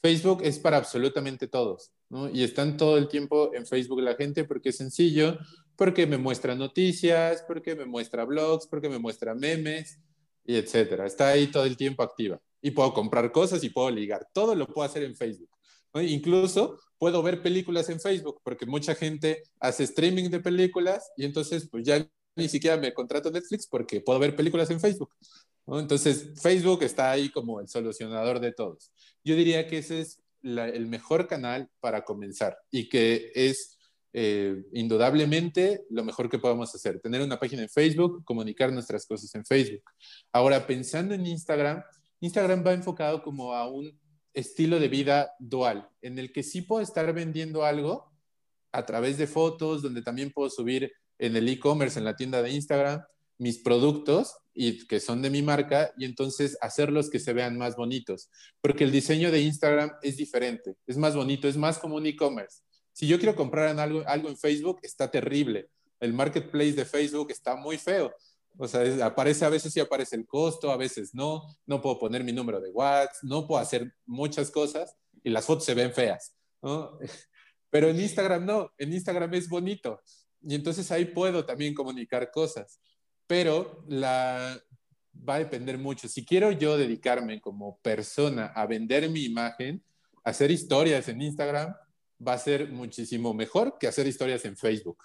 Facebook es para absolutamente todos, ¿no? Y están todo el tiempo en Facebook la gente porque es sencillo, porque me muestra noticias, porque me muestra blogs, porque me muestra memes, y etcétera. Está ahí todo el tiempo activa. Y puedo comprar cosas y puedo ligar. Todo lo puedo hacer en Facebook. ¿no? Incluso puedo ver películas en Facebook, porque mucha gente hace streaming de películas y entonces pues ya ni siquiera me contrato Netflix porque puedo ver películas en Facebook. ¿no? Entonces Facebook está ahí como el solucionador de todos. Yo diría que ese es la- el mejor canal para comenzar y que es eh, indudablemente lo mejor que podamos hacer. Tener una página en Facebook, comunicar nuestras cosas en Facebook. Ahora, pensando en Instagram, Instagram va enfocado como a un estilo de vida dual, en el que sí puedo estar vendiendo algo a través de fotos, donde también puedo subir en el e-commerce, en la tienda de Instagram, mis productos y que son de mi marca y entonces hacerlos que se vean más bonitos, porque el diseño de Instagram es diferente, es más bonito, es más como un e-commerce. Si yo quiero comprar algo, algo en Facebook, está terrible. El marketplace de Facebook está muy feo. O sea, aparece a veces sí aparece el costo, a veces no. No puedo poner mi número de WhatsApp, no puedo hacer muchas cosas y las fotos se ven feas. ¿no? Pero en Instagram no, en Instagram es bonito. Y entonces ahí puedo también comunicar cosas pero la, va a depender mucho. Si quiero yo dedicarme como persona a vender mi imagen, hacer historias en Instagram, va a ser muchísimo mejor que hacer historias en Facebook.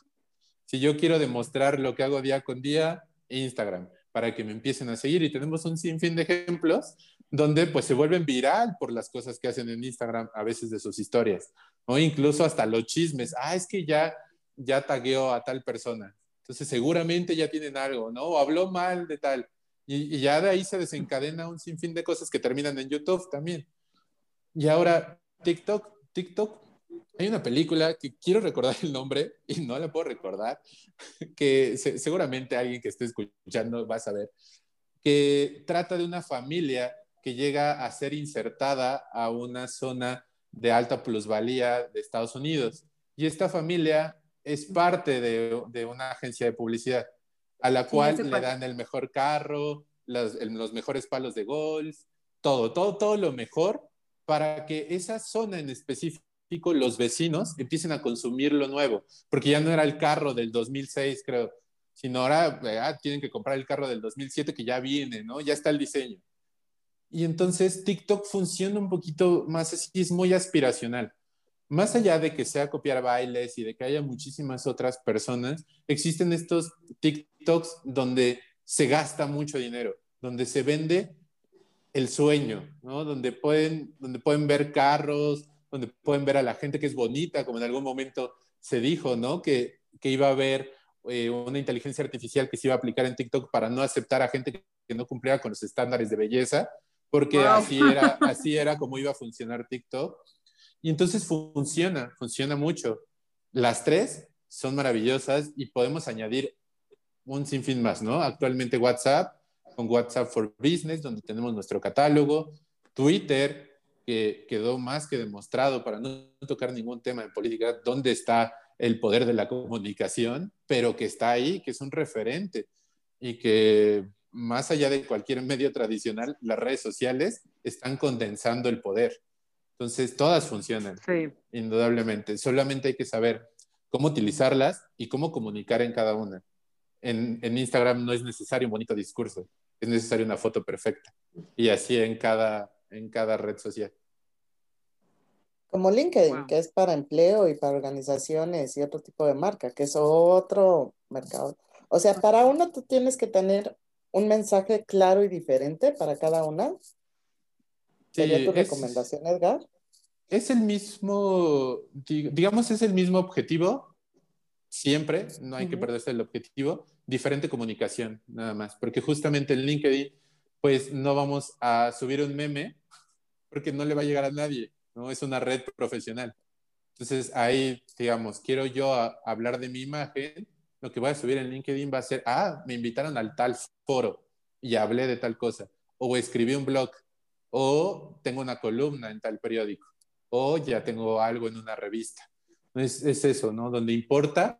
Si yo quiero demostrar lo que hago día con día, Instagram, para que me empiecen a seguir. Y tenemos un sinfín de ejemplos donde pues se vuelven viral por las cosas que hacen en Instagram a veces de sus historias, o incluso hasta los chismes. Ah, es que ya, ya tagueó a tal persona. Entonces seguramente ya tienen algo, ¿no? O habló mal de tal. Y, ya de ahí se desencadena un sinfín de cosas que terminan en YouTube también. Y ahora, TikTok, TikTok, hay una película que quiero recordar el nombre y no la puedo recordar, que seguramente alguien que esté escuchando va a saber, que trata de una familia que llega a ser insertada a una zona de alta plusvalía de Estados Unidos. Y esta familia es parte de, una agencia de publicidad a la cual le dan el mejor carro, los, los, mejores palos de golf, todo, todo, todo lo mejor para que esa zona en específico, los vecinos empiecen a consumir lo nuevo, porque ya no era el carro del 2006, creo, sino ahora ah, tienen que comprar el carro del 2007 que ya viene, ¿no? Ya está el diseño. Y entonces TikTok funciona un poquito más así, es muy aspiracional más allá de que sea copiar bailes y de que haya muchísimas otras personas, existen estos TikToks donde se gasta mucho dinero, donde se vende el sueño, ¿no? Donde pueden, donde pueden ver carros, donde pueden ver a la gente que es bonita, como en algún momento se dijo, ¿no? Que, que iba a haber eh, una inteligencia artificial que se iba a aplicar en TikTok para no aceptar a gente que, no cumpliera con los estándares de belleza, porque así, era, así era como iba a funcionar TikTok. Y entonces funciona, funciona mucho. Las tres son maravillosas y podemos añadir un sinfín más, ¿no? Actualmente WhatsApp, con WhatsApp for Business, donde tenemos nuestro catálogo, Twitter, que quedó más que demostrado para no tocar ningún tema en política, dónde está el poder de la comunicación, pero que está ahí, que es un referente y que más allá de cualquier medio tradicional, las redes sociales están condensando el poder. Entonces, todas funcionan, indudablemente. Solamente hay que saber cómo utilizarlas y cómo comunicar en cada una. En, Instagram no es necesario un bonito discurso, es necesario una foto perfecta. Y así en cada, en cada red social. Como LinkedIn, que es para empleo y para organizaciones y otro tipo de marca, que es otro mercado. O sea, para uno tú tienes que tener un mensaje claro y diferente para cada una ¿Sería tu recomendación, Edgar? Es el mismo, digamos, es el mismo objetivo, siempre, no hay que perderse el objetivo, diferente comunicación, nada más, porque justamente en LinkedIn, pues no vamos a subir un meme porque no le va a llegar a nadie, ¿no? Es una red profesional. Entonces ahí, digamos, quiero yo hablar de mi imagen, lo que voy a subir en LinkedIn va a ser, ah, me invitaron al tal foro y hablé de tal cosa, o escribí un blog, o tengo una columna en tal periódico, o ya tengo algo en una revista. Es, es eso, ¿no? Donde importa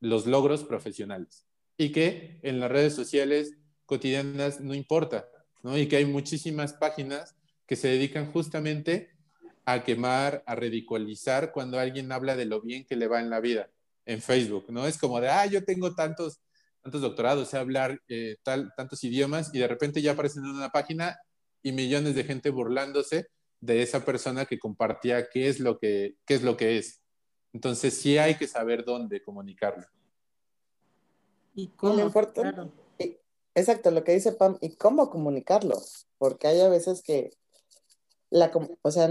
los logros profesionales y que en las redes sociales cotidianas no importa, ¿no? Y que hay muchísimas páginas que se dedican justamente a quemar, a ridiculizar cuando alguien habla de lo bien que le va en la vida en Facebook, ¿no? Es como de, ah, yo tengo tantos, tantos doctorados, sé hablar eh, tal, tantos idiomas y de repente ya aparecen en una página y millones de gente burlándose de esa persona que compartía qué es lo que, qué es, lo que es. Entonces sí hay que saber dónde comunicarlo. ¿Y cómo? Exacto, lo que dice Pam, ¿y cómo comunicarlo? Porque hay a veces que, la, o sea,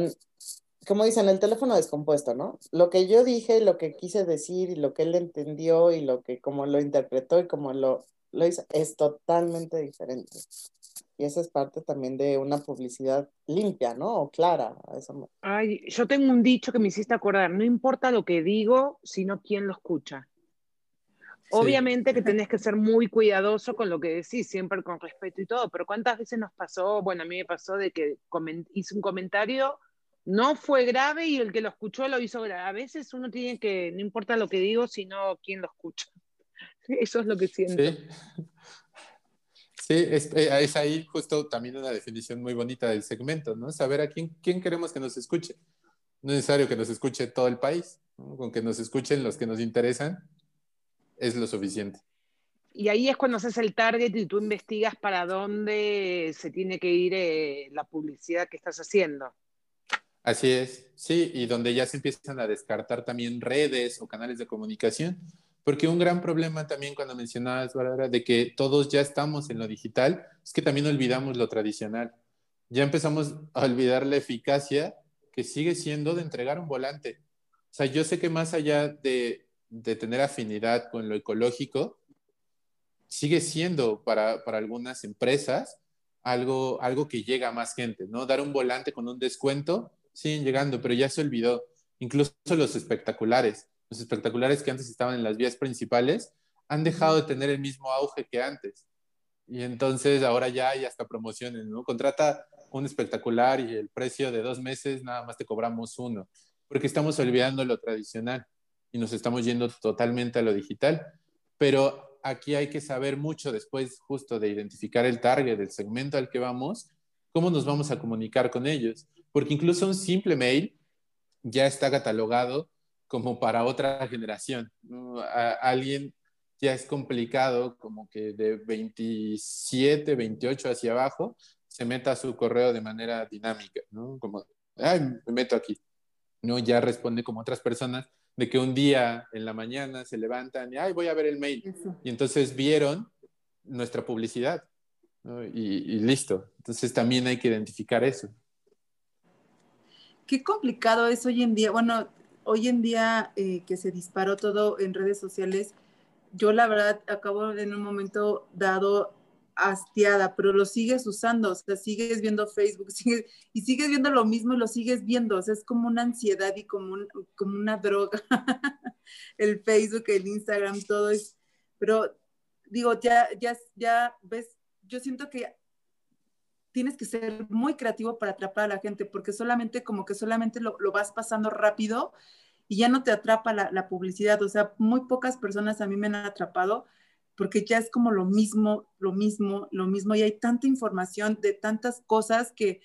como dicen, el teléfono descompuesto, ¿no? Lo que yo dije, lo que quise decir y lo que él entendió y lo que como lo interpretó y como lo, lo hizo es totalmente diferente. Y esa es parte también de una publicidad limpia, ¿no? O clara. Ay, yo tengo un dicho que me hiciste acordar, no importa lo que digo, sino quién lo escucha. Obviamente que tenés que ser muy cuidadoso con lo que decís, siempre con respeto y todo, pero ¿cuántas veces nos pasó? Bueno, a mí me pasó de que hice un comentario, no fue grave y el que lo escuchó lo hizo grave. A veces uno tiene que, no importa lo que digo, sino quién lo escucha. Eso es lo que siento. Sí. Sí, es, eh, es, ahí justo también una definición muy bonita del segmento, ¿no? Saber a quién, quién queremos que nos escuche. No es necesario que nos escuche todo el país, con que nos escuchen los que nos interesan es lo suficiente. Y ahí es cuando haces el target y tú investigas para dónde se tiene que ir eh, la publicidad que estás haciendo. Así es, sí, y donde ya se empiezan a descartar también redes o canales de comunicación porque un gran problema también cuando mencionabas, Bárbara, de que todos ya estamos en lo digital, es que también olvidamos lo tradicional. Ya empezamos a olvidar la eficacia que sigue siendo de entregar un volante. O sea, yo sé que más allá de, de tener afinidad con lo ecológico, sigue siendo para, para algunas empresas algo, algo que llega a más gente, ¿no? Dar un volante con un descuento, siguen llegando, pero ya se olvidó. Incluso los espectaculares los espectaculares que antes estaban en las vías principales han dejado de tener el mismo auge que antes. Y entonces ahora ya hay hasta promociones, ¿no? Contrata un espectacular y el precio de dos meses nada más te cobramos uno, porque estamos olvidando lo tradicional y nos estamos yendo totalmente a lo digital. Pero aquí hay que saber mucho después justo de identificar el target, el segmento al que vamos, cómo nos vamos a comunicar con ellos, porque incluso un simple mail ya está catalogado como para otra generación. alguien ya es complicado, como que de 27, 28 hacia abajo, se meta a su correo de manera dinámica, ¿no? Como, ay, me meto aquí. No, ya responde como otras personas de que un día en la mañana se levantan y, ay, voy a ver el mail. Y entonces vieron nuestra publicidad, y, y listo. Entonces también hay que identificar eso. Qué complicado es hoy en día. Bueno, hoy en día eh, que se disparó todo en redes sociales, yo la verdad acabo en un momento dado hastiada, pero lo sigues usando, o sea, sigues viendo Facebook y sigues viendo lo mismo y lo sigues viendo, o sea, es como una ansiedad y como, una droga, el Facebook, el Instagram, todo es, pero digo, ya, ya, ya ves, yo siento que tienes que ser muy creativo para atrapar a la gente, porque solamente como que solamente lo, vas pasando rápido y ya no te atrapa la, publicidad. O sea, muy pocas personas a mí me han atrapado porque ya es como lo mismo, lo mismo, lo mismo, y hay tanta información de tantas cosas que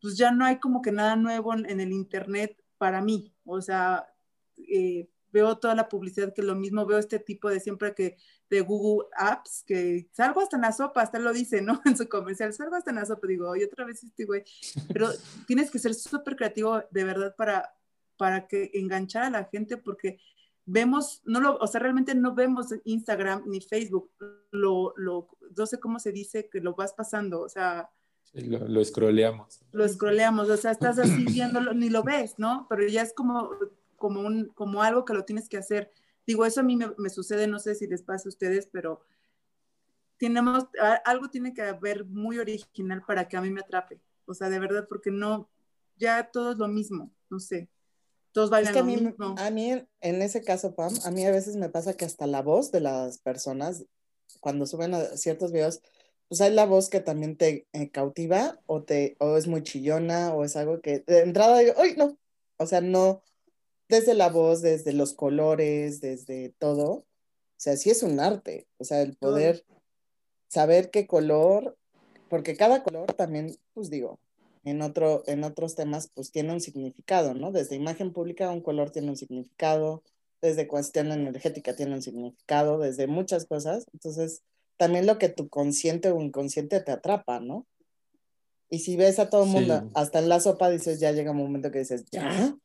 pues ya no hay como que nada nuevo en, el Internet para mí. O sea, eh, veo toda la publicidad que lo mismo, veo este tipo de siempre que de Google Apps, que salgo hasta en la sopa, hasta lo dice, ¿no? En su comercial, salgo hasta en la sopa, digo, y otra vez este güey, pero tienes que ser súper creativo de verdad para, para que enganchar a la gente, porque vemos, no lo, o sea, realmente no vemos Instagram ni Facebook, lo, lo, no sé cómo se dice, que lo vas pasando, o sea... lo, lo scrolleamos. Lo scrolleamos, o sea, estás así viéndolo, ni lo ves, ¿no? Pero ya es como como, un, como algo que lo tienes que hacer. Digo, eso a mí me, sucede, no sé si les pasa a ustedes, pero tenemos, algo tiene que haber muy original para que a mí me atrape. O sea, de verdad, porque no, ya todo es lo mismo, no sé. Todos bailan a, mí, a mí, en ese caso, Pam, a mí a veces me pasa que hasta la voz de las personas, cuando suben a ciertos videos, pues hay la voz que también te eh, cautiva o, te, o es muy chillona o es algo que de entrada digo, ¡ay, no! O sea, no, desde la voz, desde los colores, desde todo. O sea, sí es un arte. O sea, el poder saber qué color, porque cada color también, pues digo, en, otro, en otros temas, pues tiene un significado, ¿no? Desde imagen pública un color tiene un significado, desde cuestión energética tiene un significado, desde muchas cosas. Entonces, también lo que tu consciente o inconsciente te atrapa, ¿no? Y si ves a todo el mundo, hasta en la sopa dices, ya llega un momento que dices, ya,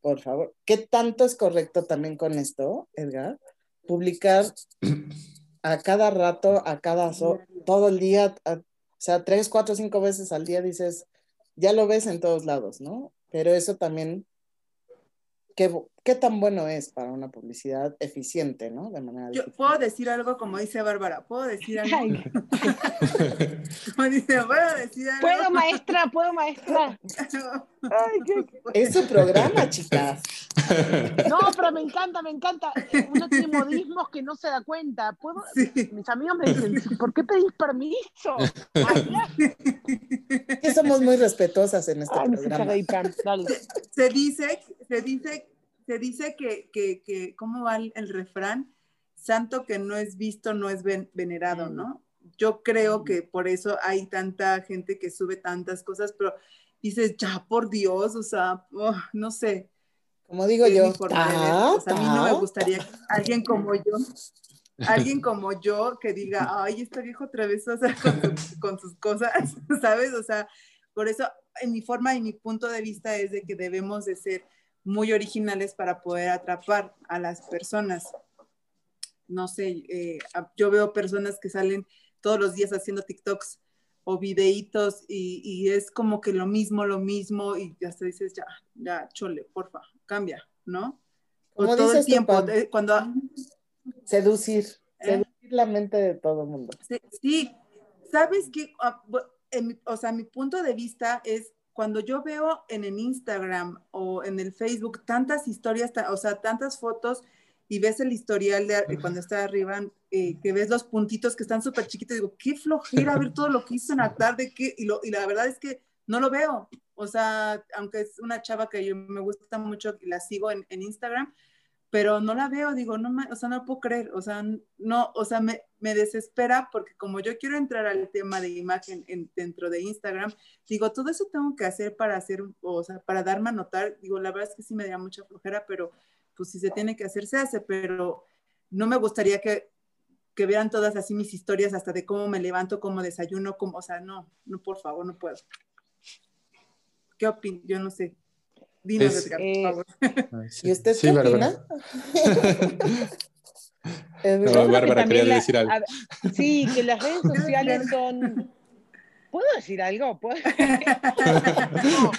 por favor. ¿Qué tanto es correcto también con esto, Edgar? Publicar a cada rato, a cada, todo el día, o sea, tres, cuatro, cinco veces al día dices, ya lo ves en todos lados, ¿no? Pero eso también, ¿qué, qué tan bueno es para una publicidad eficiente, ¿no? De manera Yo puedo decir algo como dice Bárbara, puedo decir algo. Ay, Como dice, puedo decir algo. ¿Puedo, maestra? ¿Puedo, maestra? Ay, qué- Es su programa, chicas. No, pero me encanta, me encanta. Uno tiene modismos que no se da cuenta. ¿Puedo? Sí. Mis amigos me dicen, ¿por qué pedís permiso? Ay, Que somos muy respetuosas en este Ay, programa. reír, Pam. Dale. se dice, se dice, se dice que, que, que, ¿cómo va el, refrán? Santo que no es visto, no es ven- venerado, ¿no? Yo creo que por eso hay tanta gente que sube tantas cosas, pero dices, ya por Dios, o sea, oh, no sé. Como digo yo, ta, O sea, a mí no me ta. gustaría que alguien como yo, alguien como yo que diga, ay, este viejo travesosa con, su- con sus cosas, ¿sabes? O sea, por eso en mi forma y mi punto de vista es de que debemos de ser muy originales para poder atrapar a las personas. No sé, eh, yo veo personas que salen todos los días haciendo TikToks o videitos y, y es como que lo mismo, lo mismo y hasta dices, ya, ya, chole, porfa, cambia, ¿no? O todo el tiempo, eh, cuando... Seducir, ¿Eh? seducir la mente de todo el mundo. Sí, sí. sabes que, o sea, mi punto de vista es cuando yo veo en el Instagram o en el Facebook tantas historias, o sea, tantas fotos y ves el historial de de cuando está arriba, eh, que ves los puntitos que están súper chiquitos, digo, qué flojera ver todo lo que hizo en la tarde, qué- y, lo- y la verdad es que no lo veo. O sea, aunque es una chava que yo me gusta mucho y la sigo en, en Instagram, pero no la veo, digo, no, o sea, no puedo creer, o sea, no, o sea, me, me desespera porque como yo quiero entrar al tema de imagen en- dentro de Instagram, digo, todo eso tengo que hacer para hacer, o sea, para darme a notar, digo, la verdad es que sí me da mucha flojera, pero pues si se tiene que hacer, se hace, pero no me gustaría que, que vean todas así mis historias hasta de cómo me levanto, cómo desayuno, cómo, o sea, no, no, por favor, no puedo. ¿Qué opinas? Yo no sé. Dinos, Es- Edgar, por Eh, favor. ¿Y usted Sí, qué Bárbara. No, que Bárbara, también querías la- decir algo. a- sí, que las redes sociales son. ¿Puedo decir algo? ¿Puedo? No,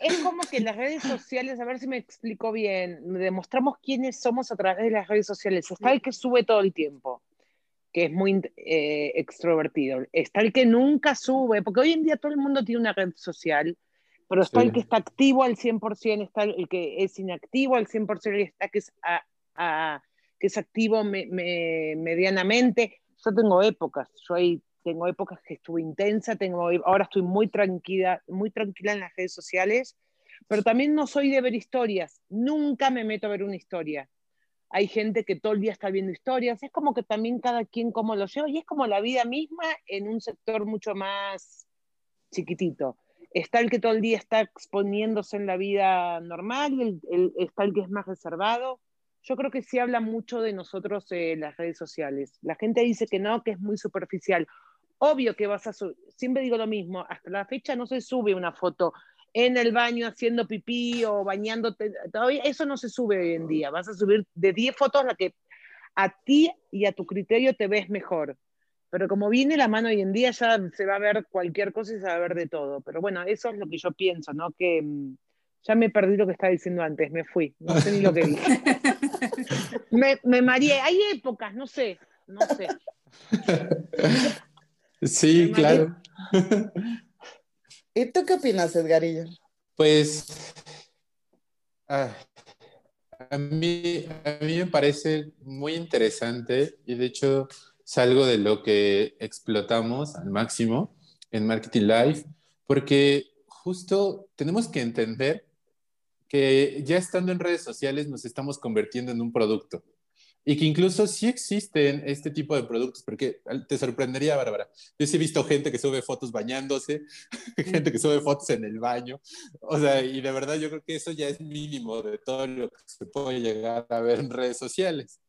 es como que las redes sociales, a ver si me explico bien, demostramos quiénes somos a través de las redes sociales. Está el que sube todo el tiempo, que es muy eh, extrovertido. Está el que nunca sube, porque hoy en día todo el mundo tiene una red social, pero está Sí. el que está activo al 100%, está el que es inactivo al 100% y está que es, a- a- que es activo me- me- medianamente. Yo tengo épocas, yo ahí tengo épocas que estuve intensa, tengo, ahora estoy muy tranquila, muy tranquila en las redes sociales, pero también no soy de ver historias, nunca me meto a ver una historia. Hay gente que todo el día está viendo historias, es como que también cada quien como lo lleva y es como la vida misma en un sector mucho más chiquitito. Está el que todo el día está exponiéndose en la vida normal, el- el- está el que es más reservado. Yo creo que sí habla mucho de nosotros eh, las redes sociales. La gente dice que no, que es muy superficial. Obvio que vas a subir, siempre digo lo mismo, hasta la fecha no se sube una foto en el baño haciendo pipí o bañándote, todavía eso no se sube hoy en día. Vas a subir de 10 fotos la que a ti y a tu criterio te ves mejor. Pero como viene la mano hoy en día, ya se va a ver cualquier cosa y se va a ver de todo. Pero bueno, eso es lo que yo pienso, ¿no? Que mm, ya me perdí lo que estaba diciendo antes, me fui, no sé ni lo que dije. Me, me mareé, hay épocas, no sé, no sé. Sí, claro. ¿Y tú qué opinas, Edgarillo? Pues ah, a mí, a mí me parece muy interesante y de hecho es algo de lo que explotamos al máximo en Marketing Live, porque justo tenemos que entender que ya estando en redes sociales nos estamos convirtiendo en un producto y que incluso sí existen este tipo de productos, porque te sorprendería, Bárbara. Yo sí he visto gente que sube fotos bañándose, gente que sube fotos en el baño, o sea, y de verdad yo creo que eso ya es mínimo de todo lo que se puede llegar a ver en redes sociales.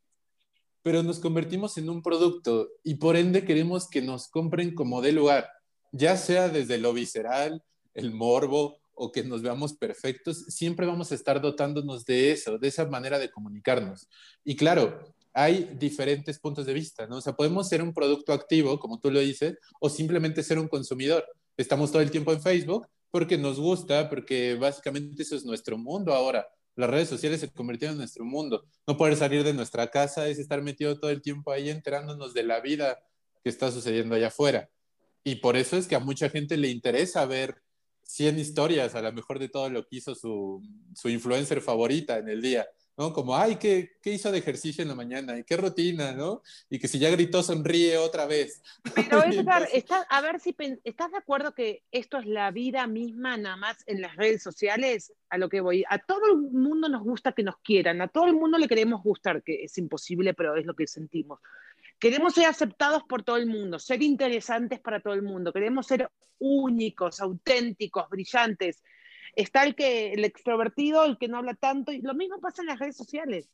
Pero nos convertimos en un producto y por ende queremos que nos compren como de lugar, ya sea desde lo visceral, el morbo o que nos veamos perfectos, siempre vamos a estar dotándonos de eso, de esa manera de comunicarnos. Y claro, hay diferentes puntos de vista, ¿no? O sea, podemos ser un producto activo, como tú lo dices, o simplemente ser un consumidor. Estamos todo el tiempo en Facebook, porque nos gusta, porque básicamente eso es nuestro mundo ahora. Las redes sociales se convirtieron en nuestro mundo. No poder salir de nuestra casa es estar metido todo el tiempo ahí enterándonos de la vida que está sucediendo allá afuera. Y por eso es que a mucha gente le interesa ver 100 historias, a lo mejor de todo lo que hizo su, su influencer favorita en el día. ¿No? Como, ay, ¿qué, ¿qué, hizo de ejercicio en la mañana? ¿Y qué rutina, no? Y que si ya gritó, sonríe otra vez. Pero Edgar, está, a ver si estás de acuerdo que esto es la vida misma nada más en las redes sociales, a lo que voy. A todo el mundo nos gusta que nos quieran, a todo el mundo le queremos gustar, que es imposible, pero es lo que sentimos. Queremos ser aceptados por todo el mundo, ser interesantes para todo el mundo, queremos ser únicos, auténticos, brillantes está el que el extrovertido, el que no habla tanto, y lo mismo pasa en las redes sociales.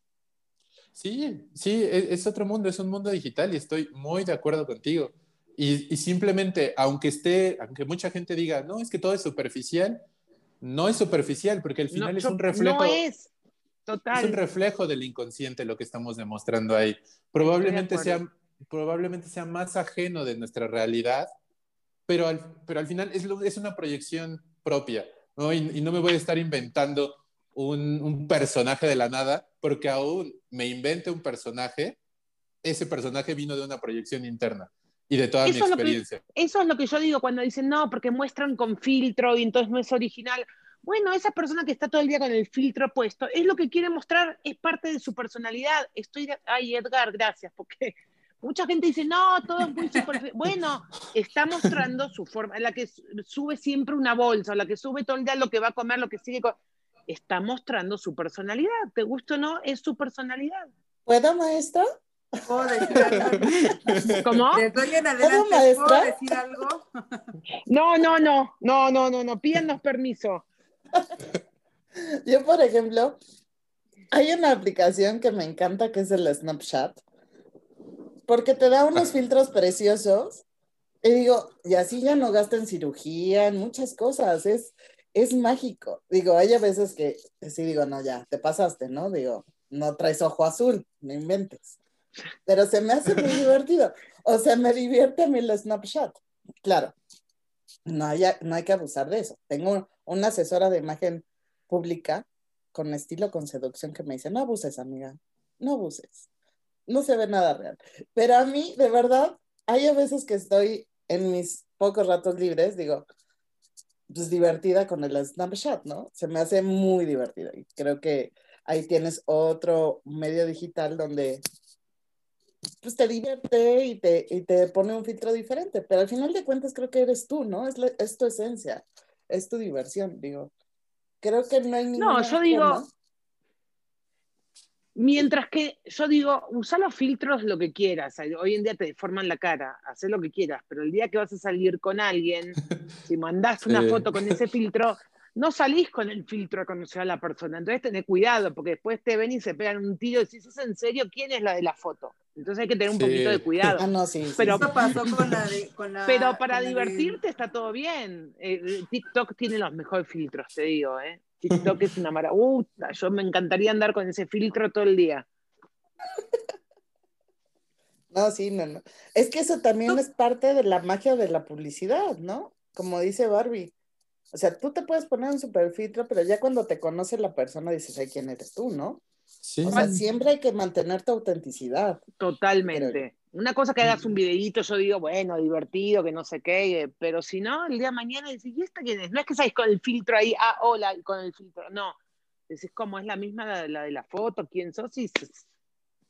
Sí, sí, e, es, otro mundo, es un mundo digital y estoy muy de acuerdo contigo. Y, simplemente, aunque esté, aunque mucha gente diga, no, es que todo es superficial, no es superficial, porque al final es un reflejo. No es, total. Es un reflejo del inconsciente lo que estamos demostrando ahí. Probablemente sea, probablemente sea más ajeno de nuestra realidad, pero al, pero al final es, es una proyección propia. ¿No? Y, no me voy a estar inventando un, un, personaje de la nada, porque aún me invente un personaje, ese personaje vino de una proyección interna y de toda mi experiencia. eso es lo que yo digo cuando dicen, no, porque muestran con filtro y entonces no es original. Bueno, esa persona que está todo el día con el filtro puesto, es lo que quiere mostrar, es parte de su personalidad. Estoy, ay, Edgar, gracias, porque Mucha gente dice, no, todo es muy superficial. Bueno, está mostrando su forma, la que sube siempre una bolsa, la que sube todo el día lo que va a comer, lo que sigue. Está mostrando su personalidad. ¿Te gusta o no? Es su personalidad. ¿Puedo, maestra? ¿Puedo decir algo? ¿Cómo? ¿Puedo, maestra? decir algo? No, no, no, no, no, no, no, pídanos permiso. Yo, por ejemplo, hay una aplicación que me encanta que es el Snapchat porque te da unos filtros preciosos. Y digo, y así ya no gasta en cirugía, en muchas cosas, es, es mágico. Digo, hay a veces que sí digo, no, ya, te pasaste, ¿no? Digo, no traes ojo azul, no inventes. Pero se me hace muy divertido. O sea, me divierte a mí el Snapchat. Claro, no hay, no hay que abusar de eso. Tengo una asesora de imagen pública con estilo con seducción que me dice, no abuses, amiga, no abuses no se ve nada real. Pero a mí, de verdad, hay a veces que estoy en mis pocos ratos libres, digo, pues divertida con el Snapchat, ¿no? Se me hace muy divertido y creo que ahí tienes otro medio digital donde pues te divierte y te, y te pone un filtro diferente, pero al final de cuentas creo que eres tú, ¿no? Es, es tu esencia, es tu diversión, digo. Creo que no hay ninguna No, yo digo, Mientras que yo digo, usa los filtros lo que quieras. Hoy en día te deforman la cara, haz lo que quieras, pero el día que vas a salir con alguien, si mandás una foto con ese filtro, no salís con el filtro a conocer a la persona. Entonces tenés cuidado, porque después te ven y se pegan un tiro y decís, ¿es en serio quién es la de la foto? Entonces hay que tener un poquito de cuidado. Ah, no, sí, pero, pasó con la con la, pero para divertirte está todo bien. Eh, TikTok tiene los mejores filtros, te digo, ¿eh? TikTok es una maravilla. Yo me encantaría andar con ese filtro todo el día. No, sí, no, no. Es que eso también es parte de la magia de la publicidad, ¿no? Como dice Barbie. O sea, tú te puedes poner un super filtro, pero ya cuando te conoce la persona dices, ay, ¿quién eres tú, no? Sí. O sea, siempre hay que mantener tu autenticidad. Totalmente. Una cosa que hagas un videíto, yo digo, bueno, divertido, que no sé qué, eh, pero si no, el día de mañana decís, ¿y esta quién es? No es que salís con el filtro ahí, ah, hola, con el filtro, no. Decís, como es la misma la, de la foto, quién sos, y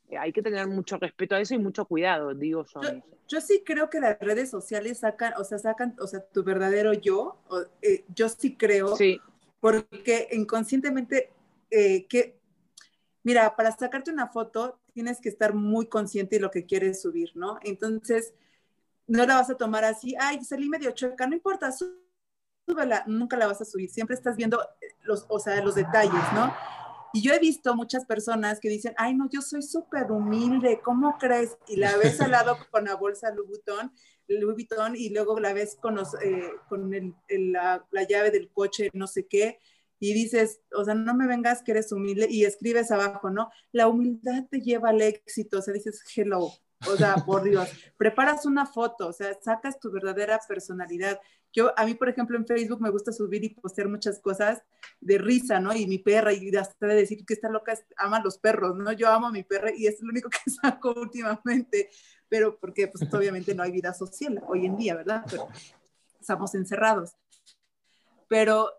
eh, hay que tener mucho respeto a eso y mucho cuidado, digo yo. Yo, sí creo que las redes sociales sacan, o sea, sacan, o sea, tu verdadero yo, eh, yo sí creo, sí. porque inconscientemente, que, mira, para sacarte una foto tienes que estar muy consciente de lo que quieres subir, ¿no? Entonces, no la vas a tomar así, ay, salí medio chueca, no importa, súbela, nunca la vas a subir, siempre estás viendo los, o sea, los detalles, ¿no? Y yo he visto muchas personas que dicen, ay, no, yo soy súper humilde, ¿cómo crees? Y la ves al lado con la bolsa Louis Vuitton, Louis Vuitton y luego la ves con, eh, con la, la, llave del coche, no sé qué, y dices, o sea, no me vengas que eres humilde y escribes abajo, ¿no? La humildad te lleva al éxito, o sea, dices, hello, O sea, por Dios, preparas una foto, o sea, sacas tu verdadera personalidad. Yo, a mí, por ejemplo, en Facebook me gusta subir y postear muchas cosas de risa, ¿no? Y mi perra, y hasta de decir que esta loca ama a los perros, ¿no? Yo amo a mi perra y es lo único que saco últimamente, pero porque, pues, obviamente no hay vida social hoy en día, ¿verdad? Pero estamos encerrados. Pero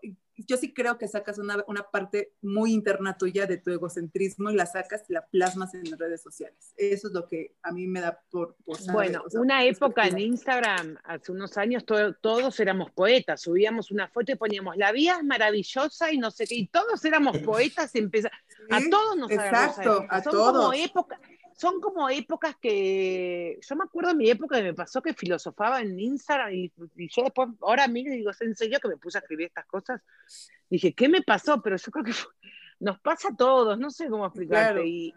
yo sí creo que sacas una, una, parte muy interna tuya de tu egocentrismo y la sacas y la plasmas en las redes sociales. Eso es lo que a mí me da por... por bueno, una época en Instagram, hace unos años, todos éramos poetas, subíamos una foto y poníamos, la vida es maravillosa y no sé qué, y todos éramos poetas, a todos nos Exacto, a, todos. Como época, son como épocas que, yo me acuerdo de mi época que me pasó que filosofaba en Instagram y, yo después, ahora mí digo, ¿en serio que me puse a escribir estas cosas? Dije, ¿qué me pasó? Pero yo creo que nos pasa a todos, no sé cómo explicarte. Y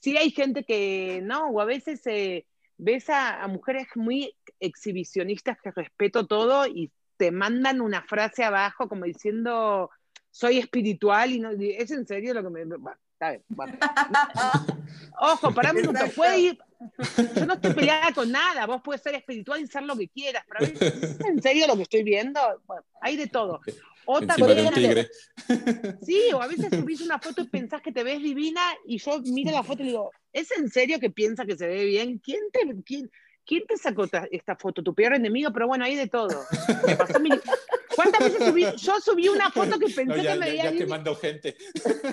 sí hay gente que no, o a veces eh, ves a, mujeres muy exhibicionistas que respeto todo y te mandan una frase abajo como diciendo, soy espiritual y no, es en serio lo que me... Está bien, Ojo, para un minuto, puede ir. Yo no estoy peleada con nada, vos puedes ser espiritual y ser lo que quieras, pero ¿es en serio lo que estoy viendo? Bueno, hay de todo. Otra Encima tigre. Sí, o a veces subís una foto y pensás que te ves divina y yo miro la foto y digo, ¿es en serio que piensa que se ve bien? ¿Quién te, quién, ¿quién te sacó esta foto? ¿Tu peor enemigo? Pero bueno, hay de todo. ¿Cuántas veces subí? Yo subí una foto que pensé que me veía ya quemando gente.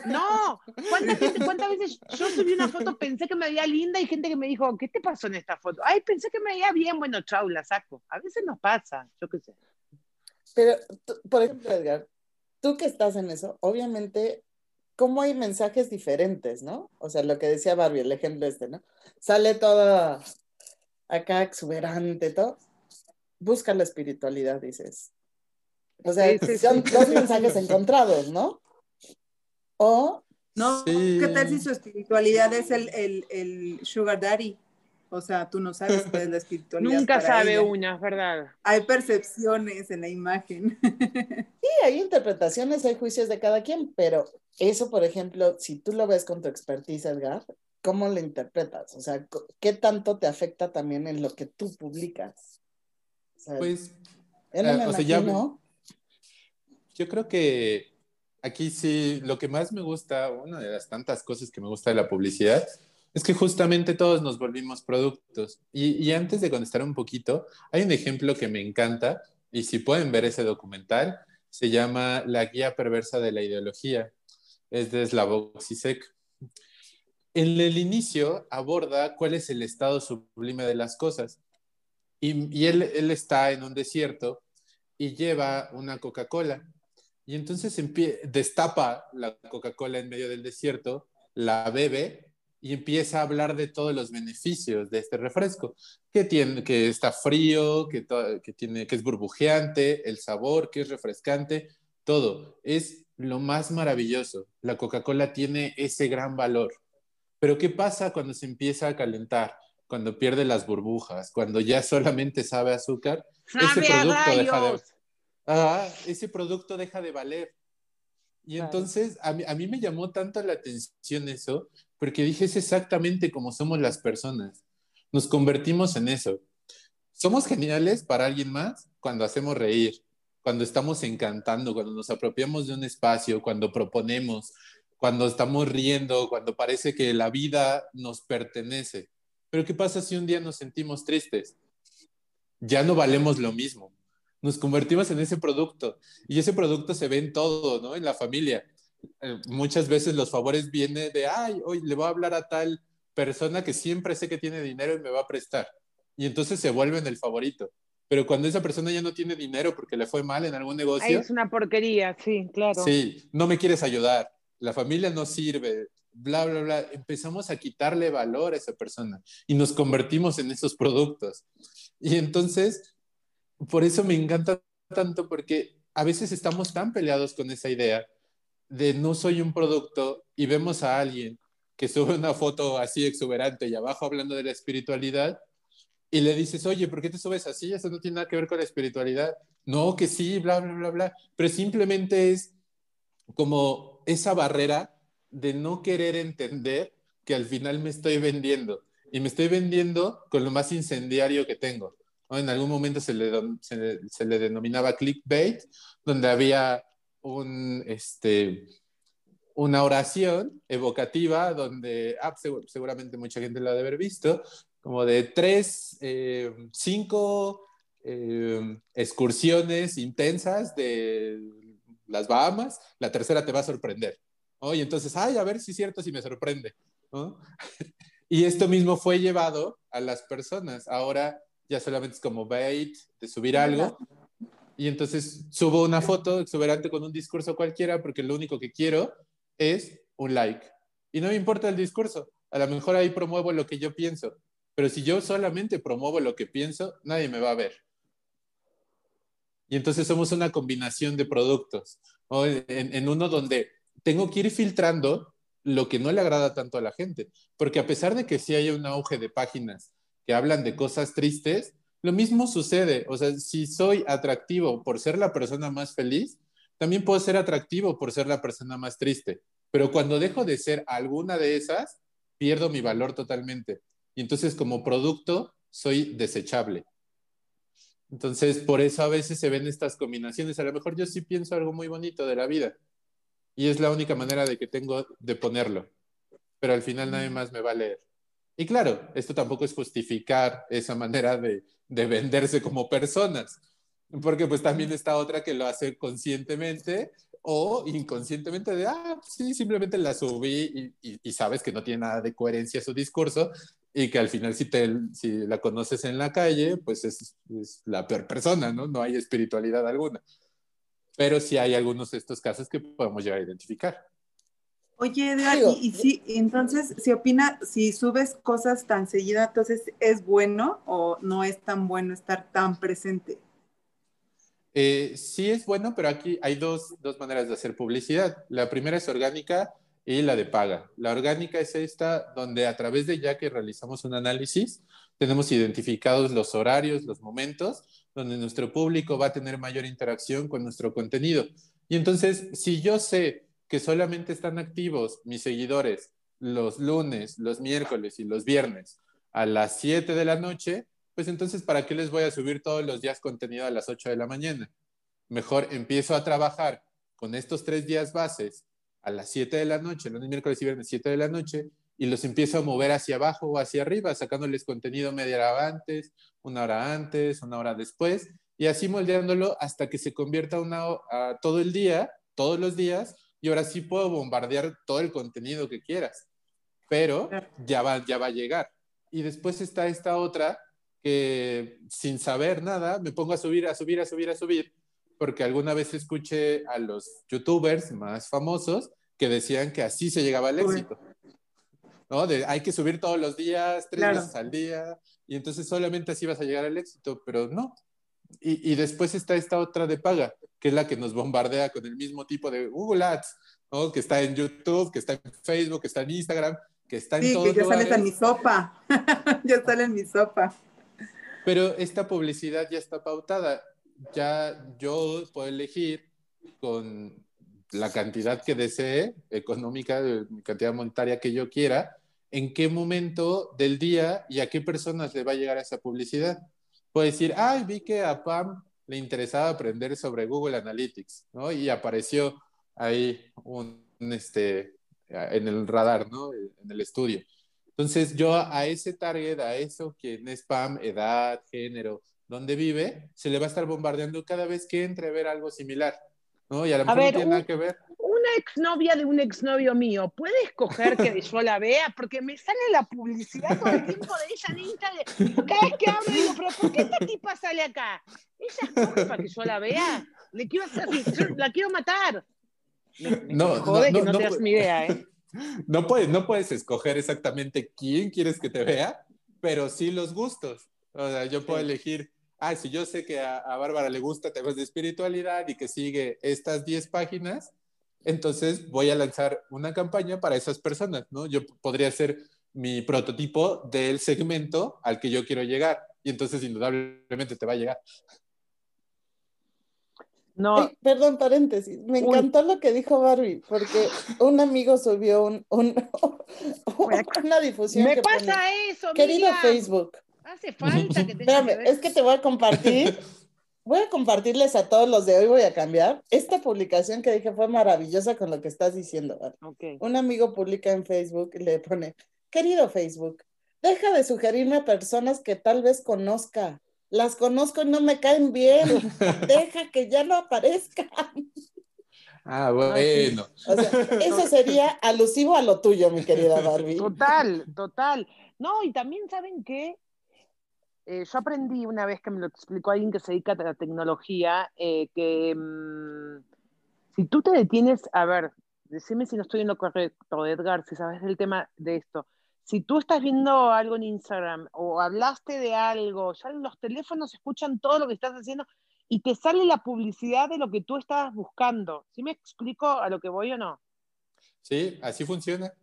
No, ¿cuántas, veces yo subí una foto, pensé que me veía linda y gente que me dijo, ¿qué te pasó en esta foto? Ay, pensé que me veía bien, bueno, chau, la saco. A veces nos pasa, yo qué sé. Pero, por ejemplo, Edgar, tú que estás en eso, obviamente, ¿cómo hay mensajes diferentes, no? O sea, lo que decía Barbie, el ejemplo este, ¿no? Sale toda acá exuberante, todo, busca la espiritualidad, dices. O sea, son dos mensajes encontrados, ¿no? O... No, ¿qué tal si su espiritualidad es el, el, el sugar daddy? O sea, tú no sabes qué es la espiritualidad. Nunca sabe una, ¿verdad? Hay percepciones en la imagen. Sí, hay interpretaciones, hay juicios de cada quien, pero eso, por ejemplo, si tú lo ves con tu expertise, Edgar, ¿cómo lo interpretas? O sea, ¿qué tanto te afecta también en lo que tú publicas? pues, eh, o sea, ya, yo creo que aquí sí, lo que más me gusta, una de las tantas cosas que me gusta de la publicidad, es que justamente todos nos volvimos productos. Y, y antes de contestar un poquito, hay un ejemplo que me encanta, y si pueden ver ese documental, se llama La Guía Perversa de la Ideología. Es de Slavoj Zizek. En el inicio aborda cuál es el estado sublime de las cosas. Y, él, está en un desierto y lleva una Coca-Cola. Y entonces destapa la Coca-Cola en medio del desierto, la bebe y empieza a hablar de todos los beneficios de este refresco, que, tiene, que está frío, que, que, tiene, que es burbujeante, el sabor, que es refrescante, todo. Es lo más maravilloso. La Coca-Cola tiene ese gran valor. Pero ¿qué pasa cuando se empieza a calentar? Cuando pierde las burbujas, cuando ya solamente sabe azúcar, ese producto deja de, ah, ese producto deja de valer. Y entonces a mí, a mí me llamó tanto la atención eso, porque dije, es exactamente como somos las personas. Nos convertimos en eso. Somos geniales para alguien más cuando hacemos reír, cuando estamos encantando, cuando nos apropiamos de un espacio, cuando proponemos, cuando estamos riendo, cuando parece que la vida nos pertenece. Pero ¿qué pasa si un día nos sentimos tristes? Ya no valemos lo mismo. Nos convertimos en ese producto y ese producto se ve en todo, ¿no? En la familia. Eh, muchas veces los favores vienen de, ay, hoy le voy a hablar a tal persona que siempre sé que tiene dinero y me va a prestar. Y entonces se vuelven el favorito. Pero cuando esa persona ya no tiene dinero porque le fue mal en algún negocio. es una porquería, sí, claro. Sí, no me quieres ayudar la familia no sirve, bla, bla, bla, empezamos a quitarle valor a esa persona y nos convertimos en esos productos. Y entonces, por eso me encanta tanto, porque a veces estamos tan peleados con esa idea de no soy un producto y vemos a alguien que sube una foto así exuberante y abajo hablando de la espiritualidad y le dices, oye, ¿por qué te subes así? Eso no tiene nada que ver con la espiritualidad. No, que sí, bla, bla, bla, bla. Pero simplemente es como esa barrera de no querer entender que al final me estoy vendiendo. y me estoy vendiendo con lo más incendiario que tengo. En algún momento se le, se, le, denominaba clickbait, donde había un, este, una oración evocativa donde, ah, seguramente mucha gente lo ha de haber visto, como de tres, eh, cinco eh, excursiones intensas de las Bahamas, la tercera te va a sorprender. Y entonces, ay, a ver si es cierto, si me sorprende. y esto mismo fue llevado a las personas. Ahora ya solamente es como bait, de subir algo. Y entonces subo una foto exuberante con un discurso cualquiera porque lo único que quiero es un like. Y no me importa el discurso. A lo mejor ahí promuevo lo que yo pienso. Pero si yo solamente promuevo lo que pienso, nadie me va a ver. Y entonces somos una combinación de productos. En, en uno donde tengo que ir filtrando lo que no le agrada tanto a la gente. Porque a pesar de que sí hay un auge de páginas que hablan de cosas tristes, lo mismo sucede. O sea, si soy atractivo por ser la persona más feliz, también puedo ser atractivo por ser la persona más triste. Pero cuando dejo de ser alguna de esas, pierdo mi valor totalmente. Y entonces como producto soy desechable. Entonces, por eso a veces se ven estas combinaciones. A lo mejor yo sí pienso algo muy bonito de la vida. Y es la única manera de que tengo de ponerlo. Pero al final nadie más me va a leer. Y claro, esto tampoco es justificar esa manera de, de venderse como personas, porque pues también está otra que lo hace conscientemente o inconscientemente de, ah, sí, simplemente la subí y, y, sabes que no tiene nada de coherencia su discurso y que al final si, te, si la conoces en la calle, pues es, es, la peor persona, ¿no? No hay espiritualidad alguna. Pero sí hay algunos de estos casos que podemos llegar a identificar. Oye, Edgar, y, si entonces, si opina, si subes cosas tan seguidas, entonces ¿es bueno o no es tan bueno estar tan presente? Eh, sí es bueno, pero aquí hay dos, dos maneras de hacer publicidad. La primera es orgánica y la de paga. La orgánica es esta, donde a través de ya que realizamos un análisis, tenemos identificados los horarios, los momentos, donde nuestro público va a tener mayor interacción con nuestro contenido. Y entonces, si yo sé que solamente están activos mis seguidores los lunes, los miércoles y los viernes a las 7 de la noche, pues entonces, ¿para qué les voy a subir todos los días contenido a las 8 de la mañana? Mejor empiezo a trabajar con estos tres días bases a las 7 de la noche, lunes, miércoles y viernes, 7 de la noche, y los empiezo a mover hacia abajo o hacia arriba, sacándoles contenido media hora antes, una hora antes, una hora después, y así moldeándolo hasta que se convierta una, a todo el día, todos los días, y ahora sí puedo bombardear todo el contenido que quieras, pero ya va, ya va a llegar. Y después está esta otra que sin saber nada me pongo a subir, a subir, a subir, a subir, porque alguna vez escuché a los youtubers más famosos que decían que así se llegaba al éxito. ¿no? De, hay que subir todos los días, tres veces al día, y entonces solamente así vas a llegar al éxito, pero no. Y, y después está esta otra de paga, que es la que nos bombardea con el mismo tipo de Google Ads, ¿no? que está en YouTube, que está en Facebook, que está en Instagram, que está en sí, todos que ya sale en mi sopa, ya sale en mi sopa. Pero esta publicidad ya está pautada, ya yo puedo elegir con la cantidad que desee, económica, cantidad monetaria que yo quiera, en qué momento del día y a qué personas le va a llegar esa publicidad. Puedo decir, ay, vi que a Pam le interesaba aprender sobre Google Analytics, ¿no? Y apareció ahí un, este, en el radar, ¿no? En el estudio. Entonces yo a ese target, a eso, quien es Pam, edad, género, donde vive, se le va a estar bombardeando cada vez que entre a ver algo similar, ¿no? Y a lo mejor no tiene nada que ver una exnovia de un exnovio mío, ¿puede escoger que yo la vea? Porque me sale la publicidad todo el tiempo de ella en Instagram. Cada vez que hablo digo, pero ¿por qué esta tipa sale acá? ¿Ella escoge para que yo la vea? Le quiero hacer, la quiero matar. no, jode no, que no, te das mi idea, ¿eh? No puedes, no puedes escoger exactamente quién quieres que te vea, pero sí los gustos. O sea, yo puedo elegir, ah, si yo sé que a, a Bárbara le gusta temas de espiritualidad y que sigue estas 10 páginas, entonces voy a lanzar una campaña para esas personas, ¿no? Yo podría ser mi prototipo del segmento al que yo quiero llegar y entonces indudablemente te va a llegar. No, perdón, paréntesis. Me Uy. encantó lo que dijo Barbie, porque un amigo subió un, un- una difusión me que pone, pasa eso, querido Miriam. Facebook. Hace falta que tengas Espérame, es que te voy a compartir. Voy a compartirles a todos los de hoy, voy a cambiar. Esta publicación que dije fue maravillosa con lo que estás diciendo. Un amigo publica en Facebook y le pone, querido Facebook, deja de sugerirme a personas que tal vez conozca. Las conozco y no me caen bien. Deja que ya no aparezcan. Ah, bueno. O sea, eso sería alusivo a lo tuyo, mi querida Barbie. Total, total. No, y también saben que yo aprendí una vez que me lo explicó alguien que se dedica a la tecnología, eh, que mm, si tú te detienes, a ver, decime si no estoy en lo correcto, Edgar, si sabes del tema de esto. Si tú estás viendo algo en Instagram o hablaste de algo, ya los teléfonos escuchan todo lo que estás haciendo y te sale la publicidad de lo que tú estabas buscando. ¿Sí me explico a lo que voy o no? Sí, así funciona.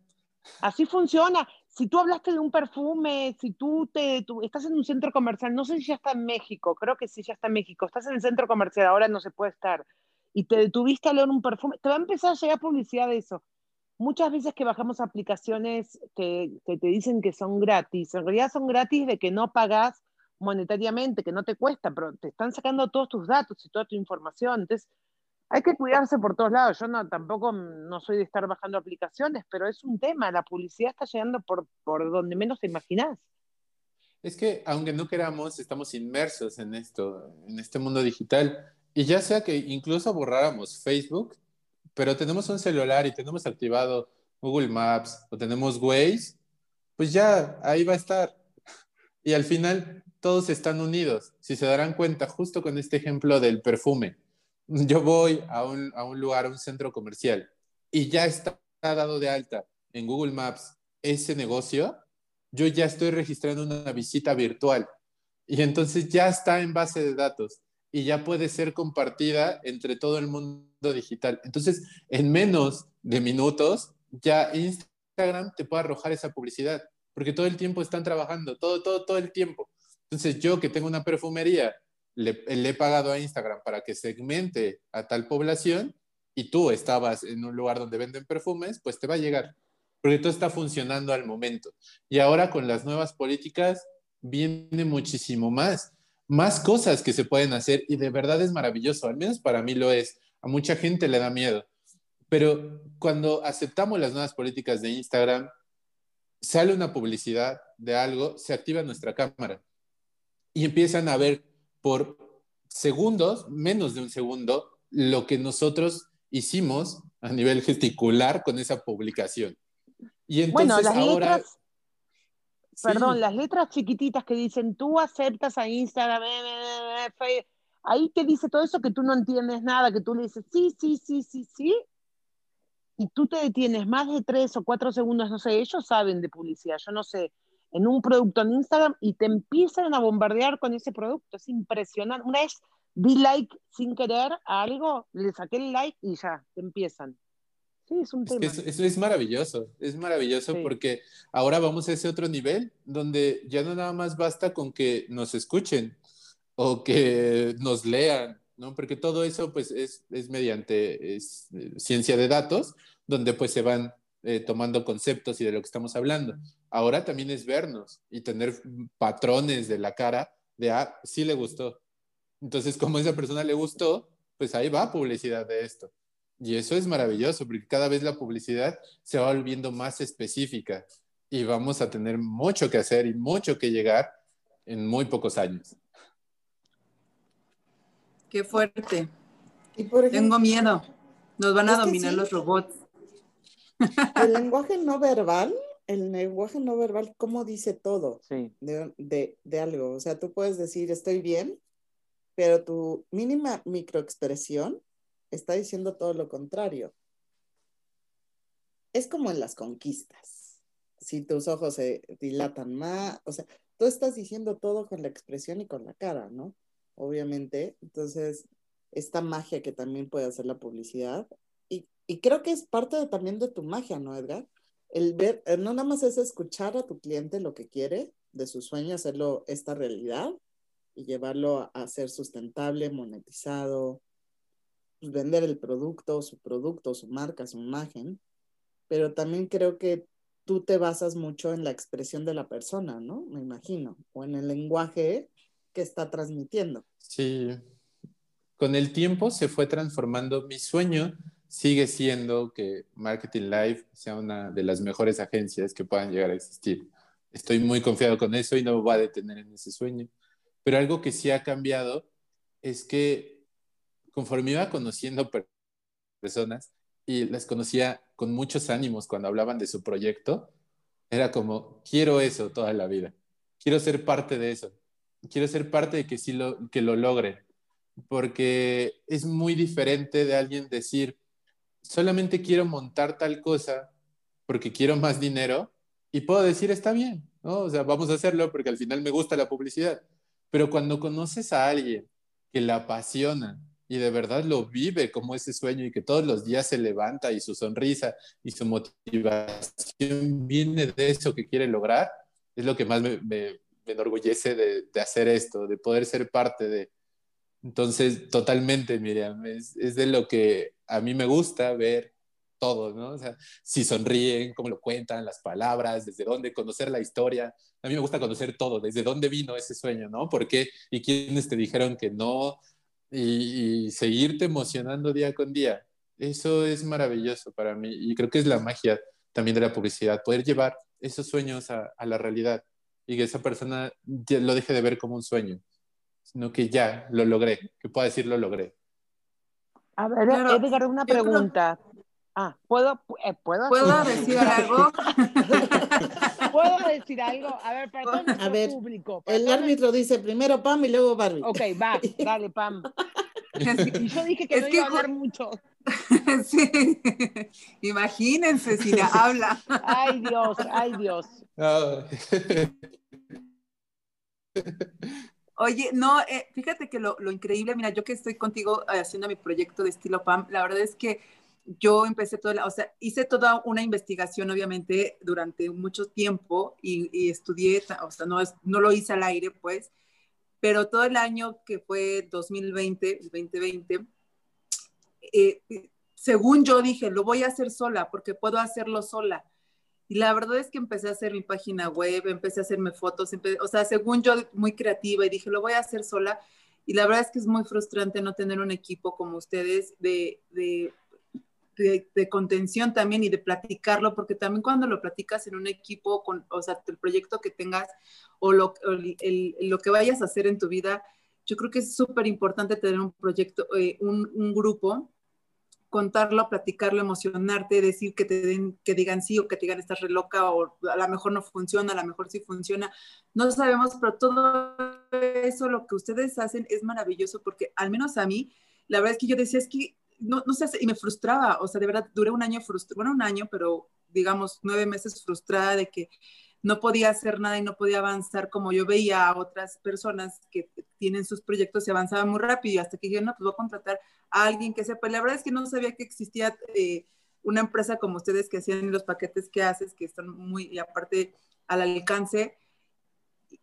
Así funciona. Si tú hablaste de un perfume, si tú, te, tú estás en un centro comercial, no sé si ya está en México, creo que sí ya está en México, estás en el centro comercial, ahora no se puede estar, y te detuviste a leer un perfume, te va a empezar a llegar publicidad de eso. Muchas veces que bajamos aplicaciones que, que te dicen que son gratis, en realidad son gratis de que no pagas monetariamente, que no te cuesta, pero te están sacando todos tus datos y toda tu información. Entonces, hay que cuidarse por todos lados. Yo no, tampoco no soy de estar bajando aplicaciones, pero es un tema. La publicidad está llegando por, por donde menos te imaginas. Es que, aunque no queramos, estamos inmersos en esto, en este mundo digital. Y ya sea que incluso borráramos Facebook, pero tenemos un celular y tenemos activado Google Maps o tenemos Waze, pues ya ahí va a estar. Y al final todos están unidos. Si se darán cuenta, justo con este ejemplo del perfume, yo voy a un, lugar, a un centro comercial, y ya está dado de alta en Google Maps ese negocio, yo ya estoy registrando una visita virtual. Y entonces ya está en base de datos y ya puede ser compartida entre todo el mundo digital. Entonces, en menos de minutos, ya Instagram te puede arrojar esa publicidad, porque todo el tiempo están trabajando, todo, todo, todo el tiempo. Entonces, yo que tengo una perfumería, le, he pagado a Instagram para que segmente a tal población y tú estabas en un lugar donde venden perfumes, pues te va a llegar, porque todo está funcionando al momento. Y ahora con las nuevas políticas viene muchísimo más, más cosas que se pueden hacer y de verdad es maravilloso, al menos para mí lo es. A mucha gente le da miedo, pero cuando aceptamos las nuevas políticas de Instagram, sale una publicidad de algo, se activa nuestra cámara y empiezan a ver por segundos, menos de un segundo, lo que nosotros hicimos a nivel gesticular con esa publicación. Y entonces bueno, las ahora... letras, sí. perdón, las letras chiquititas que dicen, tú aceptas a Instagram, eh, eh, eh, ahí te dice todo eso que tú no entiendes nada, que tú le dices, sí, sí, sí, sí, sí, y tú te detienes más de tres o cuatro segundos, no sé, ellos saben de publicidad, yo no sé, en un producto en Instagram y te empiezan a bombardear con ese producto. Es impresionante. Una vez di like sin querer a algo, le saqué el like y ya, te empiezan. Sí, es un es tema. Que eso, eso, es maravilloso, es maravilloso sí. porque ahora vamos a ese otro nivel donde ya no nada más basta con que nos escuchen o que nos lean, ¿no? Porque todo eso pues es, es mediante es, eh, ciencia de datos donde pues se van eh, tomando conceptos y de lo que estamos hablando. Ahora también es vernos y tener patrones de la cara de, ah, sí le gustó. Entonces, como a esa persona le gustó, pues ahí va publicidad de esto. Y eso es maravilloso, porque cada vez la publicidad se va volviendo más específica y vamos a tener mucho que hacer y mucho que llegar en muy pocos años. Qué fuerte. Y por ejemplo, Tengo miedo. Nos van a dominar sí. los robots. El lenguaje no verbal, el lenguaje no verbal, ¿cómo dice todo sí. de, de, de, algo? O sea, tú puedes decir estoy bien, pero tu mínima microexpresión está diciendo todo lo contrario. Es como en las conquistas. Si tus ojos se dilatan más, o sea, tú estás diciendo todo con la expresión y con la cara, ¿no? Obviamente. Entonces, esta magia que también puede hacer la publicidad y creo que es parte de, también de tu magia, ¿no, Edgar? El ver, eh, no nada más es escuchar a tu cliente lo que quiere, de su sueño, hacerlo esta realidad y llevarlo a, a ser sustentable, monetizado, pues, vender el producto, su producto, su marca, su imagen, pero también creo que tú te basas mucho en la expresión de la persona, ¿no? Me imagino, o en el lenguaje que está transmitiendo. Sí, con el tiempo se fue transformando. Mi sueño sigue siendo que Marketing Live sea una de las mejores agencias que puedan llegar a existir. Estoy muy confiado con eso y no me voy a detener en ese sueño. Pero algo que sí ha cambiado es que conforme iba conociendo personas y las conocía con muchos ánimos cuando hablaban de su proyecto, era como, quiero eso toda la vida, quiero ser parte de eso, quiero ser parte de que sí lo, que lo logren, porque es muy diferente de alguien decir, solamente quiero montar tal cosa porque quiero más dinero y puedo decir, está bien, ¿no? O sea, vamos a hacerlo porque al final me gusta la publicidad. Pero cuando conoces a alguien que la apasiona y de verdad lo vive como ese sueño y que todos los días se levanta y su sonrisa y su motivación viene de eso que quiere lograr, es lo que más me, me, enorgullece de, de, hacer esto, de poder ser parte de. Entonces, totalmente, Miriam, es, de lo que a mí me gusta ver todo, ¿no? O sea, si sonríen, cómo lo cuentan, las palabras, desde dónde, conocer la historia. A mí me gusta conocer todo, desde dónde vino ese sueño, ¿no? ¿Por qué? ¿Y quiénes te dijeron que no? Y, seguirte emocionando día con día. Eso es maravilloso para mí y creo que es la magia también de la publicidad, poder llevar esos sueños a, a la realidad y que esa persona lo deje de ver como un sueño, sino que ya lo logré, que pueda decir lo logré. A ver, Edgar, una pregunta. Ah, ¿puedo, eh, ¿puedo? ¿Puedo decir algo? ¿Puedo decir algo? A ver, perdón, a ver, público. El árbitro dice primero Pam y luego Barbie. Ok, va, dale, Pam. Y yo dije que no iba a hablar mucho. Sí, imagínense si la habla. Ay, Dios, ay, Dios. Oye, no, eh, fíjate que lo, lo, increíble, mira, yo que estoy contigo haciendo mi proyecto de estilo PAM, la verdad es que yo empecé toda, o sea, hice toda una investigación, obviamente, durante mucho tiempo y, estudié, o sea, no, no lo hice al aire, pues, pero todo el año que fue 2020, 2020, eh, según yo dije, lo voy a hacer sola, porque puedo hacerlo sola. Y la verdad es que empecé a hacer mi página web, empecé a hacerme fotos, o sea, según yo, muy creativa, y dije, lo voy a hacer sola. Y la verdad es que es muy frustrante no tener un equipo como ustedes de, de contención también y de platicarlo, porque también cuando lo platicas en un equipo, con, o sea, el proyecto que tengas o lo, lo que vayas a hacer en tu vida, yo creo que es súper importante tener un proyecto, eh, un, grupo, contarlo, platicarlo, emocionarte, decir que te den, que digan sí o que digan estás re loca o a lo mejor no funciona, a lo mejor sí funciona. No sabemos, pero todo eso, lo que ustedes hacen es maravilloso porque al menos a mí, la verdad es que yo decía, es que no, no sé, y me frustraba, o sea, de verdad, duré un año frustrada, bueno, un año, pero digamos nueve meses frustrada de que no podía hacer nada y no podía avanzar como yo veía a otras personas que tienen sus proyectos y avanzaban muy rápido hasta que dije, no, pues voy a contratar a alguien que sepa. La verdad es que no sabía que existía eh, una empresa como ustedes que hacían los paquetes que haces, que están muy, aparte al alcance.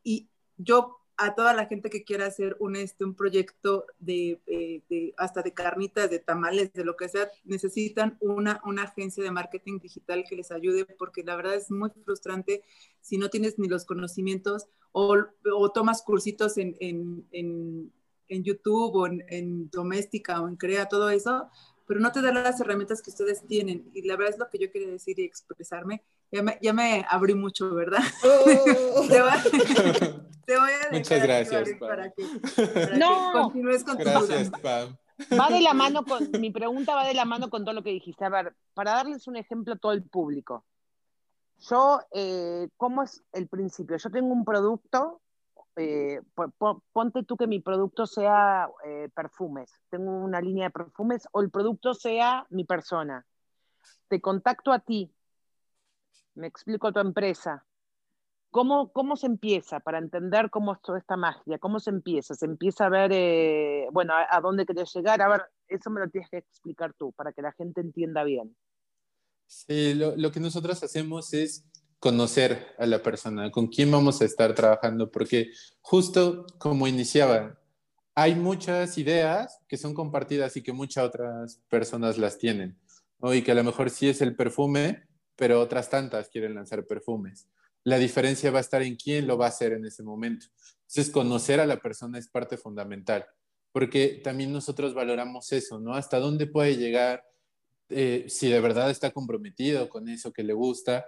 Y yo a toda la gente que quiera hacer un, este, un proyecto de, eh, de, hasta de carnitas, de tamales, de lo que sea, necesitan una, una agencia de marketing digital que les ayude porque la verdad es muy frustrante si no tienes ni los conocimientos o, o tomas cursitos en, en, en, en YouTube o en, Doméstica o en Crea, todo eso, pero no te dan las herramientas que ustedes tienen. Y la verdad es lo que yo quería decir y expresarme. Ya me, ya me abrí mucho, ¿verdad? Oh. te, voy, a Muchas gracias, Pam. Para que, para no. que continúes con gracias, tu Pam. Va de la mano con, mi pregunta va de la mano con todo lo que dijiste. A ver, para darles un ejemplo a todo el público. Yo, eh, ¿cómo es el principio? Yo tengo un producto eh, ponte tú que mi producto sea eh, perfumes, tengo una línea de perfumes o el producto sea mi persona. Te contacto a ti, me explico tu empresa. ¿Cómo, ¿Cómo se empieza para entender cómo es toda esta magia? ¿Cómo se empieza? Se empieza a ver, eh, bueno, a, dónde querés llegar. A ver, eso me lo tienes que explicar tú para que la gente entienda bien. Sí, lo, lo que nosotros hacemos es conocer a la persona, con quién vamos a estar trabajando, porque justo como iniciaba, hay muchas ideas que son compartidas y que muchas otras personas las tienen, y que a lo mejor sí es el perfume, pero otras tantas quieren lanzar perfumes. La diferencia va a estar en quién lo va a hacer en ese momento. Entonces, conocer a la persona es parte fundamental, porque también nosotros valoramos eso, ¿no? Hasta dónde puede llegar, eh, si de verdad está comprometido con eso que le gusta,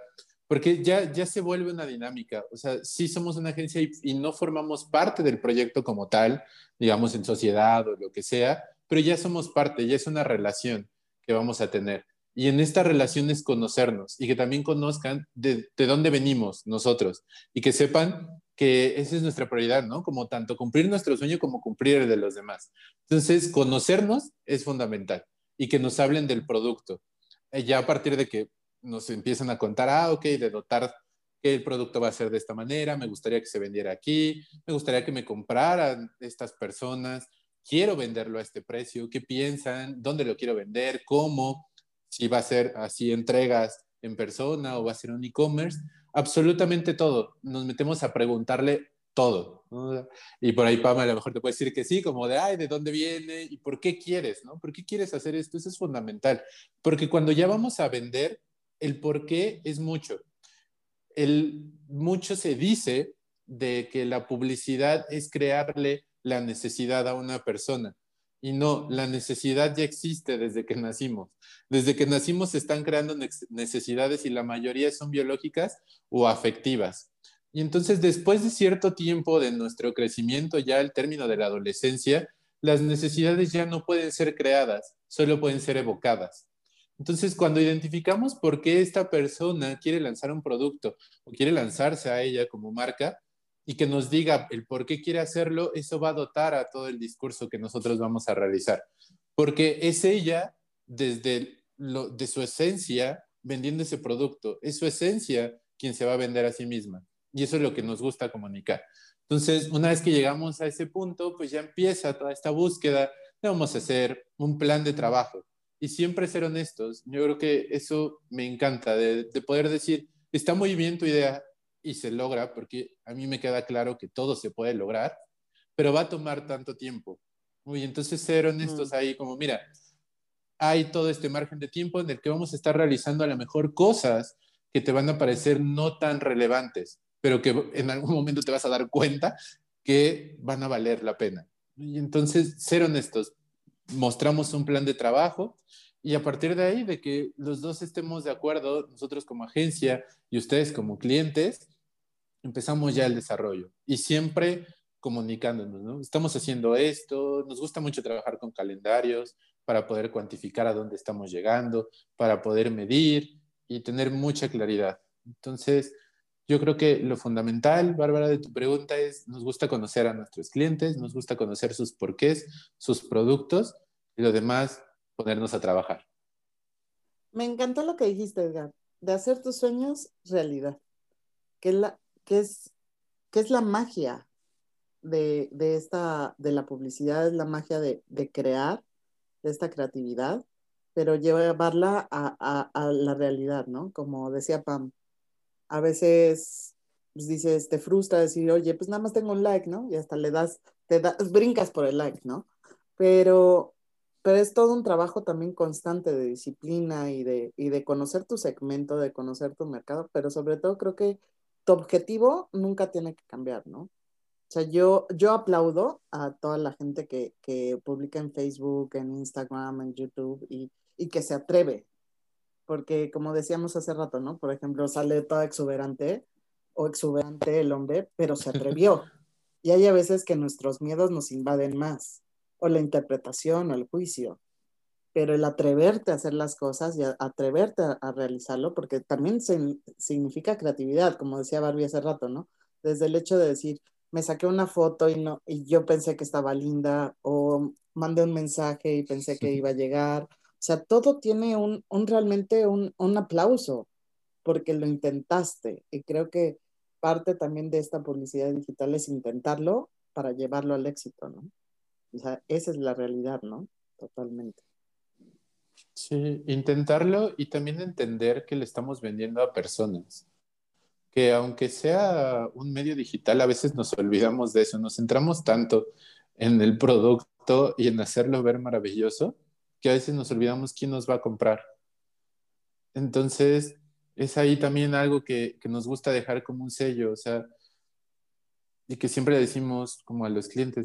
porque ya, ya se vuelve una dinámica. O sea, sí somos una agencia y, no formamos parte del proyecto como tal, digamos en sociedad o lo que sea, pero ya somos parte, ya es una relación que vamos a tener. Y en esta relación es conocernos y que también conozcan de, de dónde venimos nosotros y que sepan que esa es nuestra prioridad, ¿no? Como tanto cumplir nuestro sueño como cumplir el de los demás. Entonces, conocernos es fundamental y que nos hablen del producto. Eh, ya a partir de que nos empiezan a contar, ah, ok, de dotar que el producto va a ser de esta manera, me gustaría que se vendiera aquí, me gustaría que me compraran estas personas, quiero venderlo a este precio, ¿qué piensan? ¿Dónde lo quiero vender? ¿Cómo? Si va a ser así entregas en persona o va a ser un e-commerce, absolutamente todo. Nos metemos a preguntarle todo. Y por ahí Pama a lo mejor te puede decir que sí, como de, ay, ¿de dónde viene? ¿Y por qué quieres? ¿no? ¿Por qué quieres hacer esto? Eso es fundamental. Porque cuando ya vamos a vender, el por qué es mucho. El, mucho se dice de que la publicidad es crearle la necesidad a una persona. Y no, la necesidad ya existe desde que nacimos. Desde que nacimos se están creando necesidades y la mayoría son biológicas o afectivas. Y entonces después de cierto tiempo de nuestro crecimiento, ya al término de la adolescencia, las necesidades ya no pueden ser creadas, solo pueden ser evocadas. Entonces, cuando identificamos por qué esta persona quiere lanzar un producto o quiere lanzarse a ella como marca y que nos diga el por qué quiere hacerlo, eso va a dotar a todo el discurso que nosotros vamos a realizar. Porque es ella, desde lo, de su esencia, vendiendo ese producto. Es su esencia quien se va a vender a sí misma. Y eso es lo que nos gusta comunicar. Entonces, una vez que llegamos a ese punto, pues ya empieza toda esta búsqueda. Vamos a hacer un plan de trabajo y siempre ser honestos. Yo creo que eso me encanta, de, poder decir, está muy bien tu idea y se logra, porque a mí me queda claro que todo se puede lograr, pero va a tomar tanto tiempo. Uy, entonces ser honestos ahí, como mira, hay todo este margen de tiempo en el que vamos a estar realizando a lo mejor cosas que te van a parecer no tan relevantes, pero que en algún momento te vas a dar cuenta que van a valer la pena. Y entonces ser honestos, mostramos un plan de trabajo y a partir de ahí, de que los dos estemos de acuerdo, nosotros como agencia y ustedes como clientes, empezamos ya el desarrollo y siempre comunicándonos, ¿no? Estamos haciendo esto, nos gusta mucho trabajar con calendarios para poder cuantificar a dónde estamos llegando, para poder medir y tener mucha claridad. Entonces, yo creo que lo fundamental, Bárbara, de tu pregunta es, nos gusta conocer a nuestros clientes, nos gusta conocer sus porqués, sus productos y lo demás, ponernos a trabajar. Me encantó lo que dijiste, Edgar, de hacer tus sueños realidad, que, la, que, es, que es la magia de, esta, de la publicidad, es la magia de, crear, de esta creatividad, pero llevarla a, a la realidad, ¿no? Como decía Pam, a veces pues, dices, te frustra decir, oye, pues nada más tengo un like, ¿no? Y hasta le das, te das, brincas por el like, ¿no? Pero, pero es todo un trabajo también constante de disciplina y de, y de conocer tu segmento, de conocer tu mercado, pero sobre todo creo que tu objetivo nunca tiene que cambiar, ¿no? O sea, yo, yo aplaudo a toda la gente que, que publica en Facebook, en Instagram, en YouTube y, y que se atreve, porque como decíamos hace rato, ¿no? Por ejemplo, sale toda exuberante o exuberante el hombre, pero se atrevió. Y hay a veces que nuestros miedos nos invaden más, o la interpretación o el juicio, pero el atreverte a hacer las cosas y atreverte a, realizarlo, porque también significa creatividad, como decía Barbie hace rato, ¿no? Desde el hecho de decir, me saqué una foto y, no, y yo pensé que estaba linda, o mandé un mensaje y pensé que iba a llegar, o sea, todo tiene un, realmente un, aplauso porque lo intentaste. Y creo que parte también de esta publicidad digital es intentarlo para llevarlo al éxito, ¿no? O sea, esa es la realidad, ¿no? Totalmente. Sí, intentarlo y también entender que le estamos vendiendo a personas. Que aunque sea un medio digital, a veces nos olvidamos de eso, nos centramos tanto en el producto y en hacerlo ver maravilloso, que a veces nos olvidamos quién nos va a comprar. Entonces, es ahí también algo que, que nos gusta dejar como un sello, o sea, y que siempre decimos como a los clientes,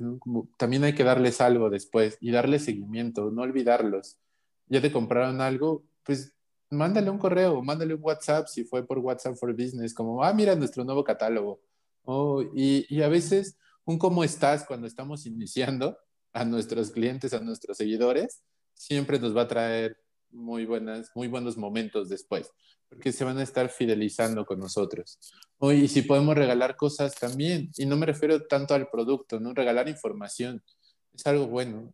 también hay que darles algo después y darles seguimiento, no olvidarlos. Ya te compraron algo, pues mándale un correo, mándale un WhatsApp si fue por WhatsApp for Business, como, ah, mira nuestro nuevo catálogo. Oh, y, y a veces un cómo estás cuando estamos iniciando a nuestros clientes, a nuestros seguidores, siempre nos va a traer muy, buenas, muy buenos momentos después, porque se van a estar fidelizando con nosotros. y si podemos regalar cosas también, y no me refiero tanto al producto, ¿no? Regalar información es algo bueno.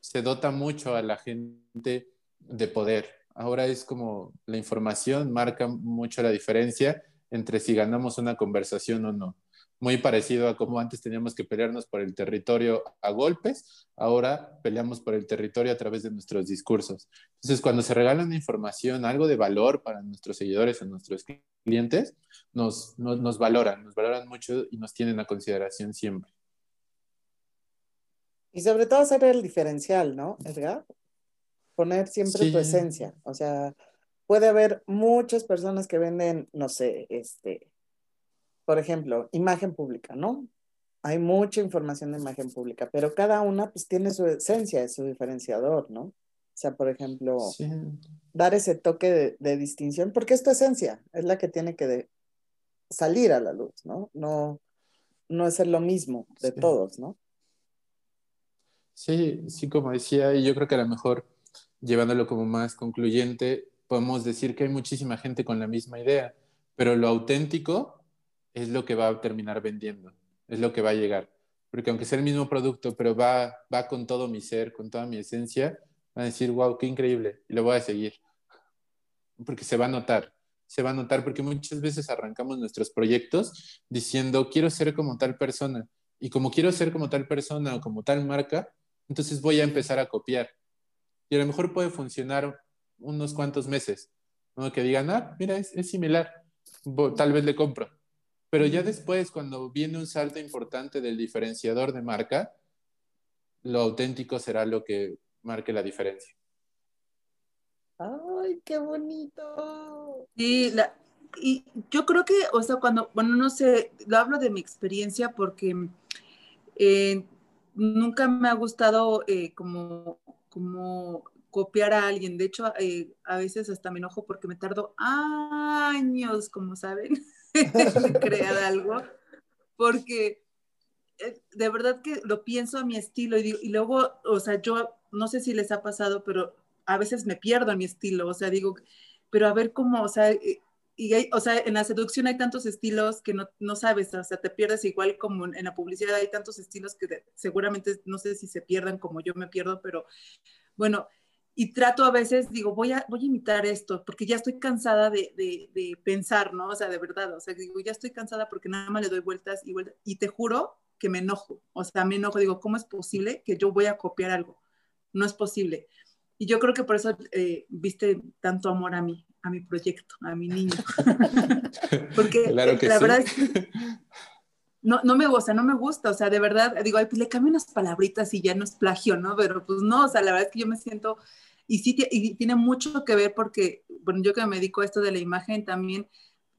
Se dota mucho a la gente de poder. Ahora es como la información marca mucho la diferencia entre si ganamos una conversación o no muy parecido a como antes teníamos que pelearnos por el territorio a golpes, ahora peleamos por el territorio a través de nuestros discursos. Entonces, cuando se regalan información, algo de valor para nuestros seguidores o nuestros clientes, nos, nos, valoran, nos valoran mucho y nos tienen a consideración siempre. Y sobre todo hacer el diferencial, ¿no, Edgar? Poner siempre tu esencia. O sea, puede haber muchas personas que venden, no sé, este, por ejemplo, imagen pública, ¿no? Hay mucha información de imagen pública, pero cada una pues tiene su esencia, su diferenciador, ¿no? O sea, por ejemplo, dar ese toque de, distinción, porque es tu esencia, es la que tiene que salir a la luz, ¿no? No, no es lo mismo de todos, ¿no? Sí, sí, como decía, y yo creo que a lo mejor llevándolo como más concluyente, podemos decir que hay muchísima gente con la misma idea, pero lo auténtico es lo que va a terminar vendiendo, es lo que va a llegar. Porque aunque sea el mismo producto, pero va, va con todo mi ser, con toda mi esencia, va a decir, wow, qué increíble, y lo voy a seguir. Porque se va a notar, se va a notar, porque muchas veces arrancamos nuestros proyectos diciendo, quiero ser como tal persona, y como quiero ser como tal persona o como tal marca, entonces voy a empezar a copiar. Y a lo mejor puede funcionar unos cuantos meses, ¿no? que digan, ah, mira, es similar, tal vez le compro pero ya después, cuando viene un salto importante del diferenciador de marca, lo auténtico será lo que marque la diferencia. ¡Ay, qué bonito! Y, la, y yo creo que, o sea, cuando, bueno, no sé, lo hablo de mi experiencia porque eh, nunca me ha gustado eh, como, como copiar a alguien. De hecho, eh, a veces hasta me enojo porque me tardo años, como saben, crear algo, porque eh, de verdad que lo pienso a mi estilo y, luego, o sea, yo no sé si les ha pasado, pero a veces me pierdo mi estilo, o sea, digo, pero a ver cómo, o sea, y o sea, en la seducción hay tantos estilos que no, no, sabes, o sea, te pierdes igual como en, la publicidad hay tantos estilos que seguramente no sé si se pierdan como yo me pierdo, pero bueno, y trato a veces, digo, voy a, voy a imitar esto, porque ya estoy cansada de, de, pensar, ¿no? O sea, de verdad, o sea, digo, ya estoy cansada porque nada más le doy vueltas y vueltas, y te juro que me enojo, o sea, me enojo, digo, ¿cómo es posible que yo voy a copiar algo? No es posible. Y yo creo que por eso eh, viste tanto amor a mí, a mi proyecto, a mi niño. porque claro que la sí. verdad es que no, no me gusta, no me gusta, o sea, de verdad, digo, ay, pues le cambio unas palabritas y ya no es plagio, ¿no? Pero pues no, o sea, la verdad es que yo me siento y sí y tiene mucho que ver porque, bueno, yo que me dedico a esto de la imagen también,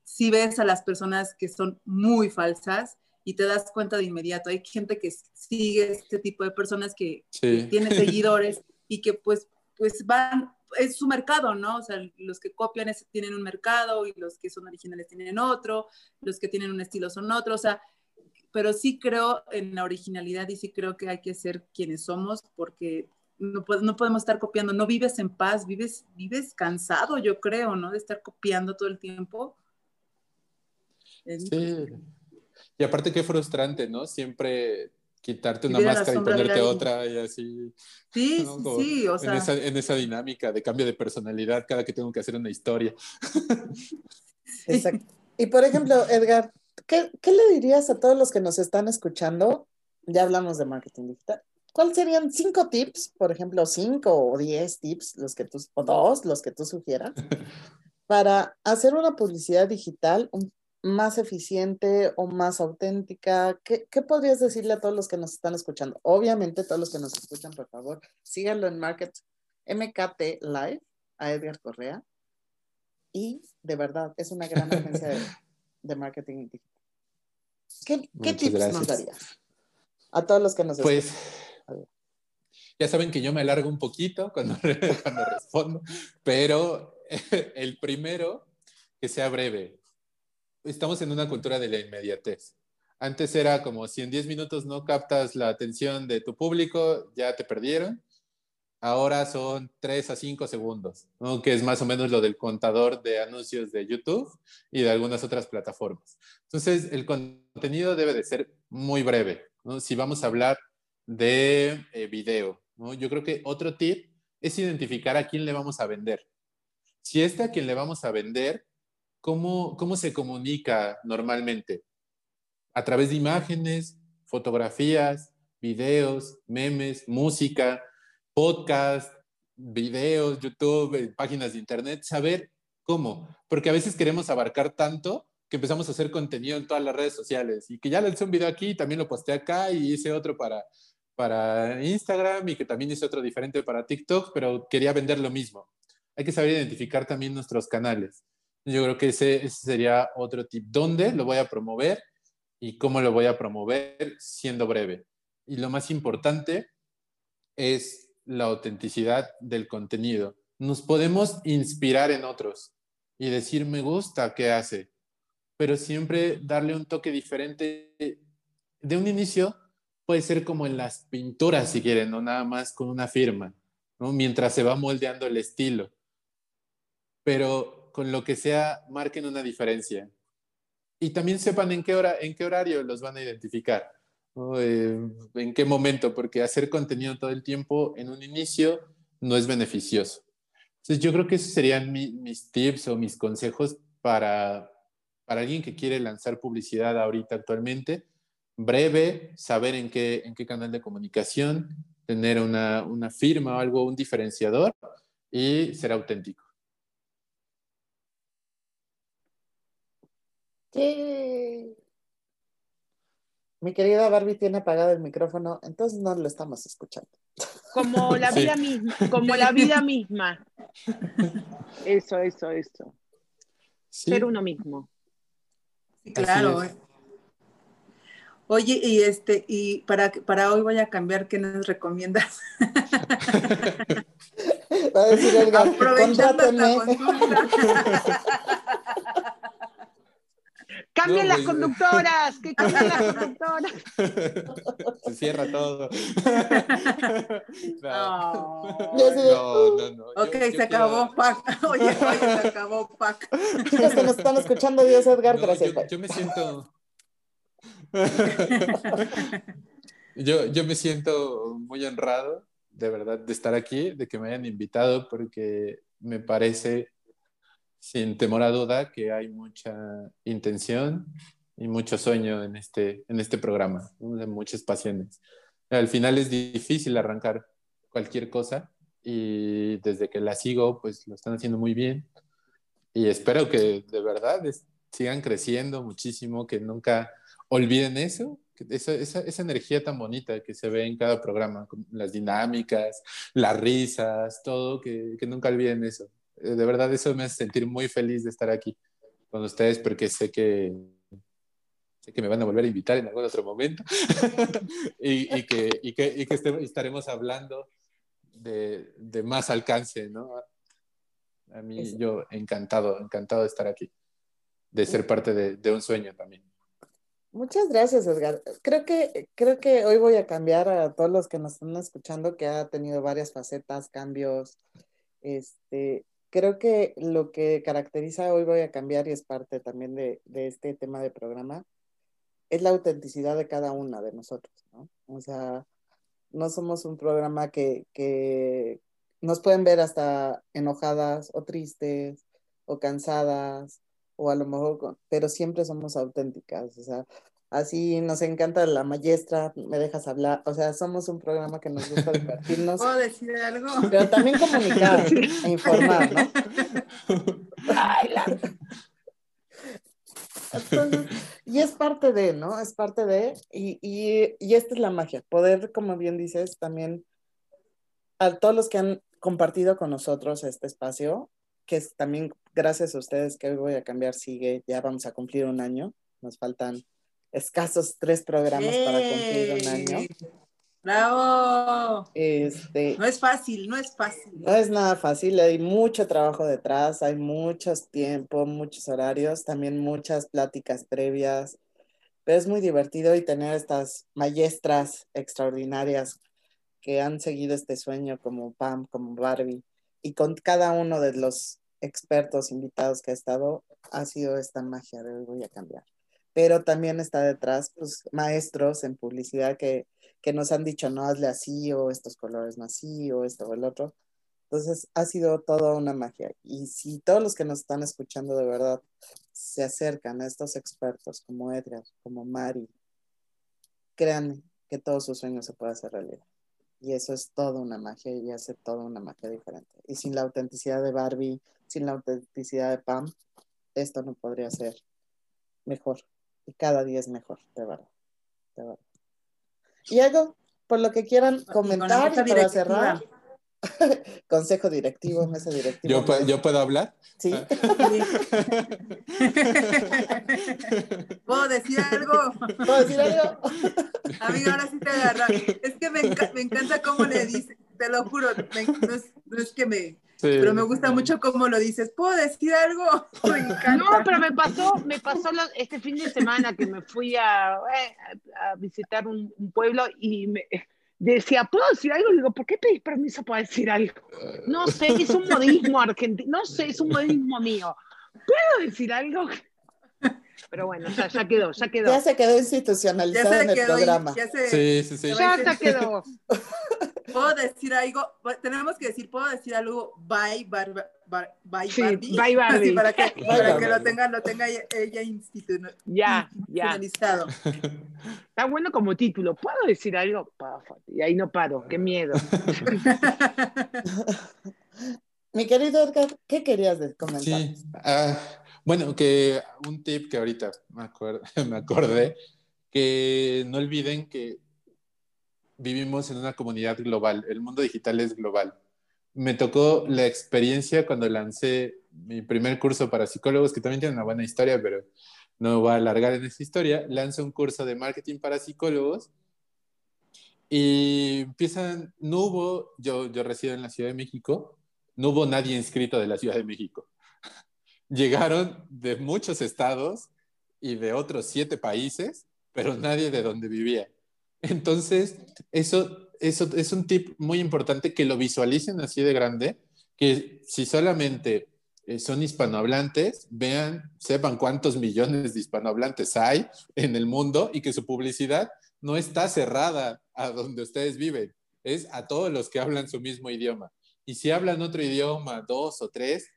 sí ves a las personas que son muy falsas y te das cuenta de inmediato. Hay gente que sigue este tipo de personas que, tienen seguidores y que pues, pues van, es su mercado, ¿no? O sea, los que copian tienen un mercado y los que son originales tienen otro, los que tienen un estilo son otro, o sea, pero sí creo en la originalidad y sí creo que hay que ser quienes somos porque no, no, podemos estar copiando, no vives en paz, vives, vives cansado, yo creo, ¿no? De estar copiando todo el tiempo. Sí. Y aparte qué frustrante, ¿no? Siempre quitarte una máscara y ponerte otra y así. Sí, sí, o sea. En esa, en esa, dinámica de cambio de personalidad cada que tengo que hacer una historia. Exacto. Y por ejemplo, Edgar, ¿qué, ¿qué le dirías a todos los que nos están escuchando? Ya hablamos de marketing digital ¿Cuáles serían cinco tips, por ejemplo, cinco o diez tips, los que tú, o dos, los que tú sugieras, para hacer una publicidad digital más eficiente o más auténtica? ¿Qué, ¿Qué, podrías decirle a todos los que nos están escuchando? Obviamente, todos los que nos escuchan, por favor, síganlo en Market MKT Live a Edgar Correa. Y de verdad, es una gran agencia de, marketing digital. ¿Qué, qué tips nos darías a todos los que nos pues, escuchan? Ya saben que yo me alargo un poquito cuando, cuando respondo, pero el primero, que sea breve estamos en una cultura de la inmediatez. Antes era como si en 10 minutos no captas la atención de tu público, ya te perdieron. Ahora son 3 a 5 segundos, que es más o menos lo del contador de anuncios de YouTube y de algunas otras plataformas. Entonces, el contenido debe de ser muy breve. Si vamos a hablar de eh, video, yo creo que otro tip es identificar a quién le vamos a vender. Si este a quien le vamos a vender ¿cómo, cómo se comunica normalmente? A través de imágenes, fotografías, videos, memes, música, podcast, videos, YouTube, eh, páginas de internet, saber cómo, porque a veces queremos abarcar tanto que empezamos a hacer contenido en todas las redes sociales y que ya le hice un video aquí, también lo posté acá y hice otro para, para Instagram y que también hice otro diferente para TikTok, pero quería vender lo mismo. Hay que saber identificar también nuestros canales. Yo creo que ese, sería otro tip. ¿Dónde lo voy a promover y cómo lo voy a promover siendo breve? Y lo más importante es la autenticidad del contenido. Nos podemos inspirar en otros y decir, me gusta qué hace, pero siempre darle un toque diferente. De un inicio puede ser como en las pinturas, si quieren, no nada más con una firma, ¿no? mientras se va moldeando el estilo. Pero con lo que sea, marquen una diferencia. Y también sepan en qué, hora, en qué horario los van a identificar, eh, en qué momento, porque hacer contenido todo el tiempo en un inicio no es beneficioso. Entonces yo creo que esos serían mis tips o mis consejos para, para alguien que quiere lanzar publicidad ahorita actualmente. Breve, saber en qué, en qué canal de comunicación, tener una, una firma o algo, un diferenciador y ser auténtico. Mi querida Barbie tiene apagado el micrófono, entonces no lo estamos escuchando. Como la vida misma, como la vida misma. Eso, eso, eso. Ser uno mismo. claro. Eh. Oye, y este, y para, para hoy voy a cambiar, ¿qué nos recomiendas? Va a decir el Aprovechando ¡Cambien las pues, conductoras! ¡Que cambien las conductoras! Se cierra todo. No, no, no. Ok, se acabó Pac. Oye, oye, se acabó Pac. Chicos que nos están escuchando, Dios Edgar, gracias. Yo, yo, me siento. yo, yo me siento muy honrado, de verdad, de estar aquí, de que me hayan invitado, porque me parece sin temor a duda que hay mucha intención y mucho sueño en este, en este programa, muchas pasiones. Al final es difícil arrancar cualquier cosa y desde que la sigo, pues lo están haciendo muy bien y espero que de verdad sigan creciendo muchísimo, que nunca olviden eso, esa, esa, esa, energía tan bonita que se ve en cada programa, las dinámicas, las risas, todo, que, que nunca olviden eso. Eh, de verdad eso me hace sentir muy feliz de estar aquí con ustedes porque sé que sé que me van a volver a invitar en algún otro momento y, y, que, y, que, y que estaremos hablando de, de, más alcance, ¿no? A mí yo encantado, encantado de estar aquí, de ser parte de, de, un sueño también. Muchas gracias, Edgar. Creo que, creo que hoy voy a cambiar a todos los que nos están escuchando, que ha tenido varias facetas, cambios, este, creo que lo que caracteriza hoy voy a cambiar y es parte también de, este tema de programa, es la autenticidad de cada una de nosotros, ¿no? O sea, no somos un programa que, nos pueden ver hasta enojadas o tristes o cansadas o a lo mejor, pero siempre somos auténticas, o sea, Así nos encanta la maestra, me dejas hablar. O sea, somos un programa que nos gusta divertirnos. ¿Puedo decir algo? Pero también comunicar e informar, ¿no? y es parte de, ¿no? Es parte de, y, y, y esta es la magia, poder, como bien dices, también a todos los que han compartido con nosotros este espacio, que es también gracias a ustedes que hoy voy a cambiar, sigue, ya vamos a cumplir un año, nos faltan escasos tres programas para cumplir un año. ¡Bravo! Este, no es fácil, no es fácil. No es nada fácil, hay mucho trabajo detrás, hay muchos tiempos, muchos horarios, también muchas pláticas previas, pero es muy divertido y tener estas maestras extraordinarias que han seguido este sueño como Pam, como Barbie, y con cada uno de los expertos invitados que ha estado, ha sido esta magia de hoy voy a cambiar. Pero también está detrás, pues, maestros en publicidad que, que nos han dicho, no, hazle así, o estos colores no así, o esto o el otro. Entonces, ha sido toda una magia. Y si todos los que nos están escuchando de verdad se acercan a estos expertos como Edgar, como Mari, créanme que todos sus sueños se pueden hacer realidad. Y eso es toda una magia y hace toda una magia diferente. Y sin la autenticidad de Barbie, sin la autenticidad de Pam, esto no podría ser mejor. Y cada día es mejor, de verdad. De verdad. Y algo por lo que quieran comentar y para cerrar. Consejo directivo, mesa directiva. ¿Yo, puedo, ¿Yo puedo hablar? Sí. ¿Puedo decir algo? ¿Puedo decir algo? Amigo, ahora sí te agarra. Es que me, enca me encanta cómo le dice, te lo juro, me, no, es, no, es, que me... Sí. Pero me gusta mucho cómo lo dices. ¿Puedo decir algo? Me no, pero me pasó, me pasó lo, este fin de semana que me fui a, eh, a visitar un, un pueblo y me, decía, ¿puedo decir algo? Digo, ¿por qué pedís permiso para decir algo? No sé, es un modismo argentino, no sé, es un modismo mío. ¿Puedo decir algo? Pero bueno, ya, ya quedó, ya quedó. Ya se quedó institucionalizado se en el quedó, programa. Ya se, sí, sí, sí. Ya se quedó. ¿Puedo decir algo? Tenemos que decir, ¿puedo decir algo? Bye, bar, bar, bye Sí, Barbie. bye, Barbie. Sí, para que, Bye, para Barbie. que lo tenga, lo tenga ella, institu- Ya, ya. institucionalizado. Está bueno como título. ¿Puedo decir algo? Y ahí no paro, qué miedo. Mi querido Edgar, ¿qué querías comentar? Sí. ah, bueno, que un tip que ahorita me, me acordé, que no olviden que vivimos en una comunidad global, el mundo digital es global. Me tocó la experiencia cuando lancé mi primer curso para psicólogos, que también tiene una buena historia, pero no voy a alargar en esa historia. Lanzo un curso de marketing para psicólogos y empiezan, no hubo, yo, yo resido en la Ciudad de México, no hubo nadie inscrito de la Ciudad de México. Llegaron de muchos estados y de otros siete países, pero nadie de donde vivía. Entonces, eso, es un tip muy importante que lo visualicen así de grande, que si solamente eh, son hispanohablantes, vean, sepan cuántos millones de hispanohablantes hay en el mundo y que su publicidad no está cerrada a donde ustedes viven, es a todos los que hablan su mismo idioma. Y si hablan otro idioma, dos o tres,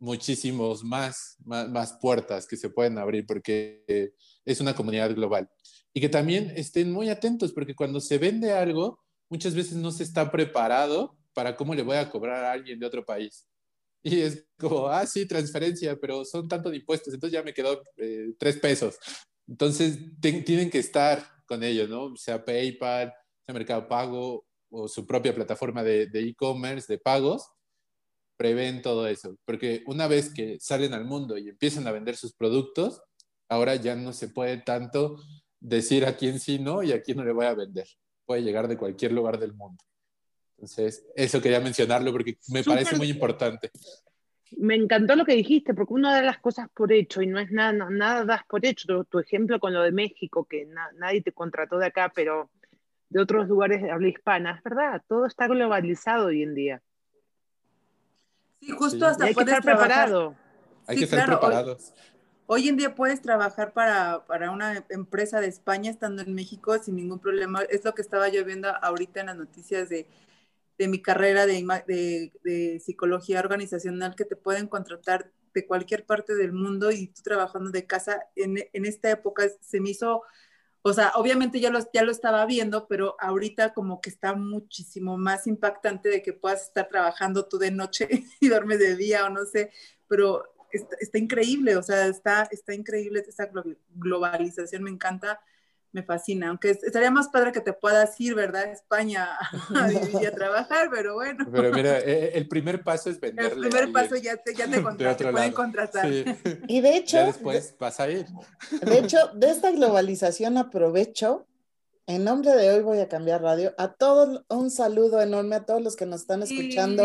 muchísimos más, más, puertas que se pueden abrir porque eh, es una comunidad global. Y que también estén muy atentos porque cuando se vende algo, muchas veces no se está preparado para cómo le voy a cobrar a alguien de otro país. Y es como, ah, sí, transferencia, pero son tanto de impuestos, entonces ya me quedó eh, tres pesos. Entonces, tienen que estar con ellos, ¿no? Sea PayPal, sea Mercado Pago o su propia plataforma de e-commerce, de pagos, prevén todo eso. Porque una vez que salen al mundo y empiezan a vender sus productos, ahora ya no se puede tanto decir a quién sí no y a quién no le voy a vender. Puede llegar de cualquier lugar del mundo. Entonces, eso quería mencionarlo porque me parece muy importante. Me encantó lo que dijiste, porque uno da las cosas por hecho y no es nada, nada das por hecho. Tu, tu ejemplo con lo de México, que na, nadie te contrató de acá, pero de otros lugares de habla hispana, es verdad, todo está globalizado hoy en día. Sí, justo sí. hasta hay que estar trabajar. preparado. Hay sí, que estar claro, preparados. Hoy, hoy, en día puedes trabajar para, para una empresa de España estando en México sin ningún problema. Es lo que estaba yo viendo ahorita en las noticias de, de mi carrera de, de, de, psicología organizacional que te pueden contratar de cualquier parte del mundo y tú trabajando de casa. En, en esta época se me hizo, o sea, obviamente ya lo, ya lo estaba viendo, pero ahorita como que está muchísimo más impactante de que puedas estar trabajando tú de noche y duermes de día o no sé, pero está, increíble, o sea, está, está increíble esta globalización, me encanta, me fascina, aunque estaría más padre que te puedas ir, ¿verdad? España a vivir y a trabajar, pero bueno. Pero mira, e, e, el primer paso es venderle. El primer paso ya te, ya te, pueden contratar. Y de hecho... después vas a ir. De hecho, de esta globalización aprovecho en nombre de hoy voy a cambiar radio. A todos un saludo enorme a todos los que nos están escuchando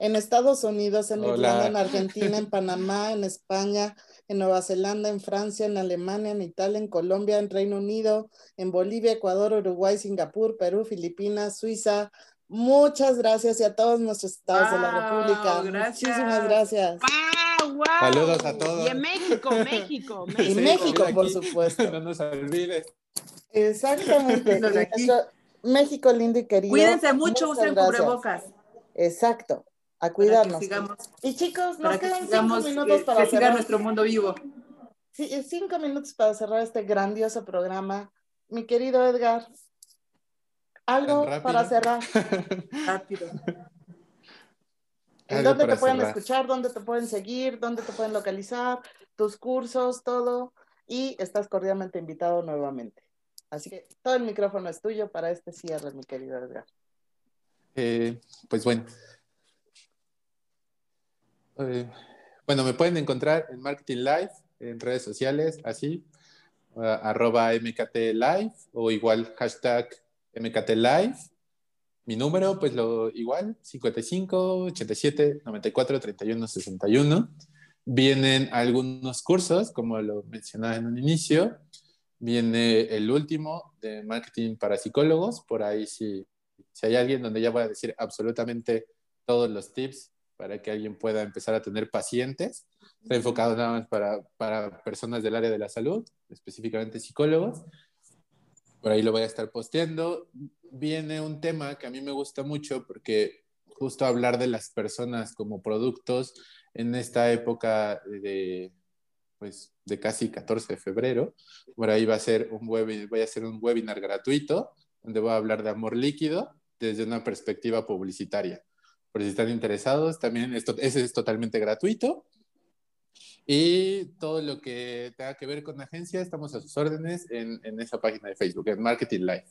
en Estados Unidos, en Irlanda, en Argentina, en Panamá, en España, en Nueva Zelanda, en Francia, en Alemania, en Italia, en Colombia, en Reino Unido, en Bolivia, Ecuador, Uruguay, Singapur, Perú, Filipinas, Suiza. Muchas gracias y a todos nuestros estados de la República. Muchísimas gracias. Saludos a todos. Y en México, México, México. Y México, por supuesto. No nos olvides. Exactamente. México lindo y querido. Cuídense mucho, usen cubrebocas. Exacto, a cuidarnos. Y chicos, nos quedan cinco minutos para que cerrar. nuestro mundo vivo. Sí, cinco minutos para cerrar este grandioso programa. Mi querido Edgar, algo para cerrar. Rápido. ¿En dónde te pueden escuchar? ¿Dónde te pueden seguir? ¿Dónde te pueden localizar? Tus cursos, todo. Y estás cordialmente invitado nuevamente. Así que todo el micrófono es tuyo para este cierre, mi querido Edgar. Eh, pues bueno. Eh, bueno, me pueden encontrar en Marketing Live, en redes sociales, así, arroba MKT Live o igual hashtag MKT Live. Mi número, pues lo igual, 55 87 94 31 61. Vienen algunos cursos, como lo mencionaba en un inicio, Viene el último de marketing para psicólogos. Por ahí si, si hay alguien donde ya voy a decir absolutamente todos los tips para que alguien pueda empezar a tener pacientes. Está enfocado nada más para, para personas del área de la salud, específicamente psicólogos. Por ahí lo voy a estar posteando. Viene un tema que a mí me gusta mucho porque justo hablar de las personas como productos en esta época de, pues, de casi 14 de febrero. Por ahí va a ser un webinar, voy a hacer un webinar gratuito donde voy a hablar de amor líquido desde una perspectiva publicitaria. Por si están interesados, también esto, ese es totalmente gratuito. Y todo lo que tenga que ver con agencia, estamos a sus órdenes en, en esa página de Facebook, en Marketing Live.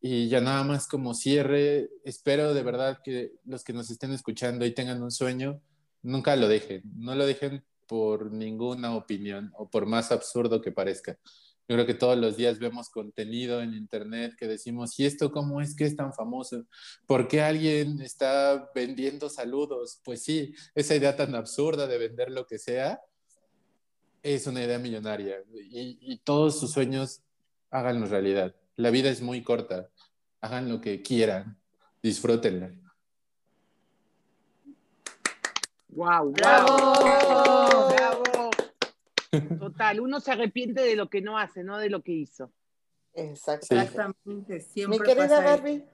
Y ya nada más como cierre, espero de verdad que los que nos estén escuchando y tengan un sueño, nunca lo dejen. No lo dejen por ninguna opinión o por más absurdo que parezca. Yo creo que todos los días vemos contenido en internet que decimos, ¿y esto cómo es que es tan famoso? ¿Por qué alguien está vendiendo saludos? Pues sí, esa idea tan absurda de vender lo que sea es una idea millonaria y, y todos sus sueños háganlo realidad. La vida es muy corta, hagan lo que quieran, disfrútenla. Wow, bravo, bravo. Total, uno se arrepiente de lo que no hace, no de lo que hizo. Exactamente, siempre. Mi querida Barbie.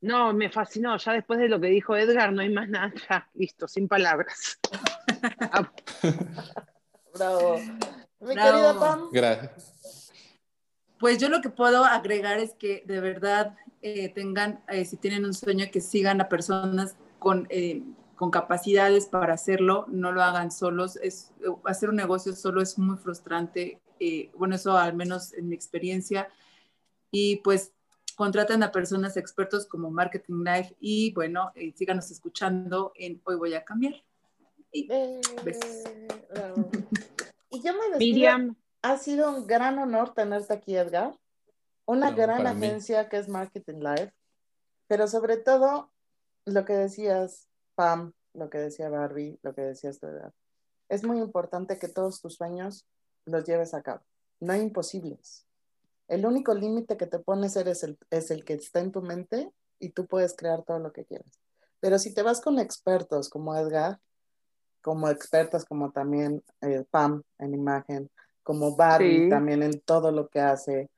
No, me fascinó. Ya después de lo que dijo Edgar, no hay más nada. Ya, listo, sin palabras. Bravo. Mi querida Pam. Gracias. Pues yo lo que puedo agregar es que de verdad eh, tengan, eh, si tienen un sueño, que sigan a personas con eh, con capacidades para hacerlo, no lo hagan solos. Es, hacer un negocio solo es muy frustrante. Eh, bueno, eso al menos en mi experiencia. Y pues contraten a personas expertos como Marketing Life y bueno, eh, síganos escuchando en Hoy Voy a Cambiar. Y, eh, y yo me despido. Miriam. Ha sido un gran honor tenerte aquí, Edgar. Una gran agencia que es Marketing Life, pero sobre todo lo que decías, Pam, lo que decía Barbie, lo que decía edad. Es muy importante que todos tus sueños los lleves a cabo. No hay imposibles. El único límite que te pones eres el, es el que está en tu mente y tú puedes crear todo lo que quieras. Pero si te vas con expertos como Edgar, como expertas como también eh, Pam en imagen, como Barbie también en todo lo que hace,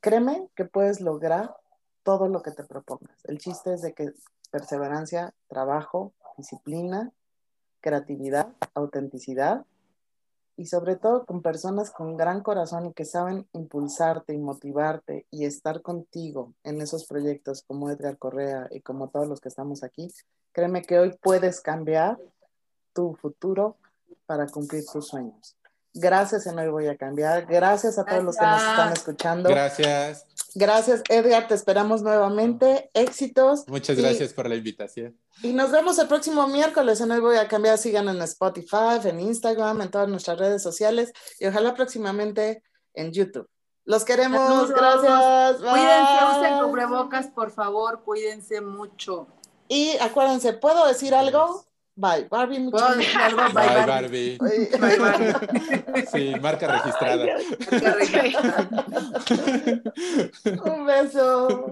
créeme que puedes lograr todo lo que te propongas. El chiste es de que perseverancia, trabajo, disciplina, creatividad, autenticidad y sobre todo con personas con gran corazón y que saben impulsarte y motivarte y estar contigo en esos proyectos como Edgar Correa y como todos los que estamos aquí, créeme que hoy puedes cambiar tu futuro para cumplir tus sueños. Gracias en Hoy Voy a Cambiar. Gracias a todos los que nos están escuchando. Gracias. Gracias, Edgar. Te esperamos nuevamente. Éxitos. Muchas Y- gracias por la invitación. Y nos vemos el próximo miércoles en Hoy Voy a Cambiar. Sigan en Spotify, en Instagram, en todas nuestras redes sociales y ojalá próximamente en YouTube. Los queremos. Saludos. Gracias. Cuídense, usen Bye. cubrebocas, por favor, cuídense mucho. Y acuérdense, ¿puedo decir algo? Bye. Barbie, mucho. ¿Puedo decir algo? Bye, Bye, Barbie. Barbie. Bye, Barbie. Sí, marca registrada. Qué rica. Un beso.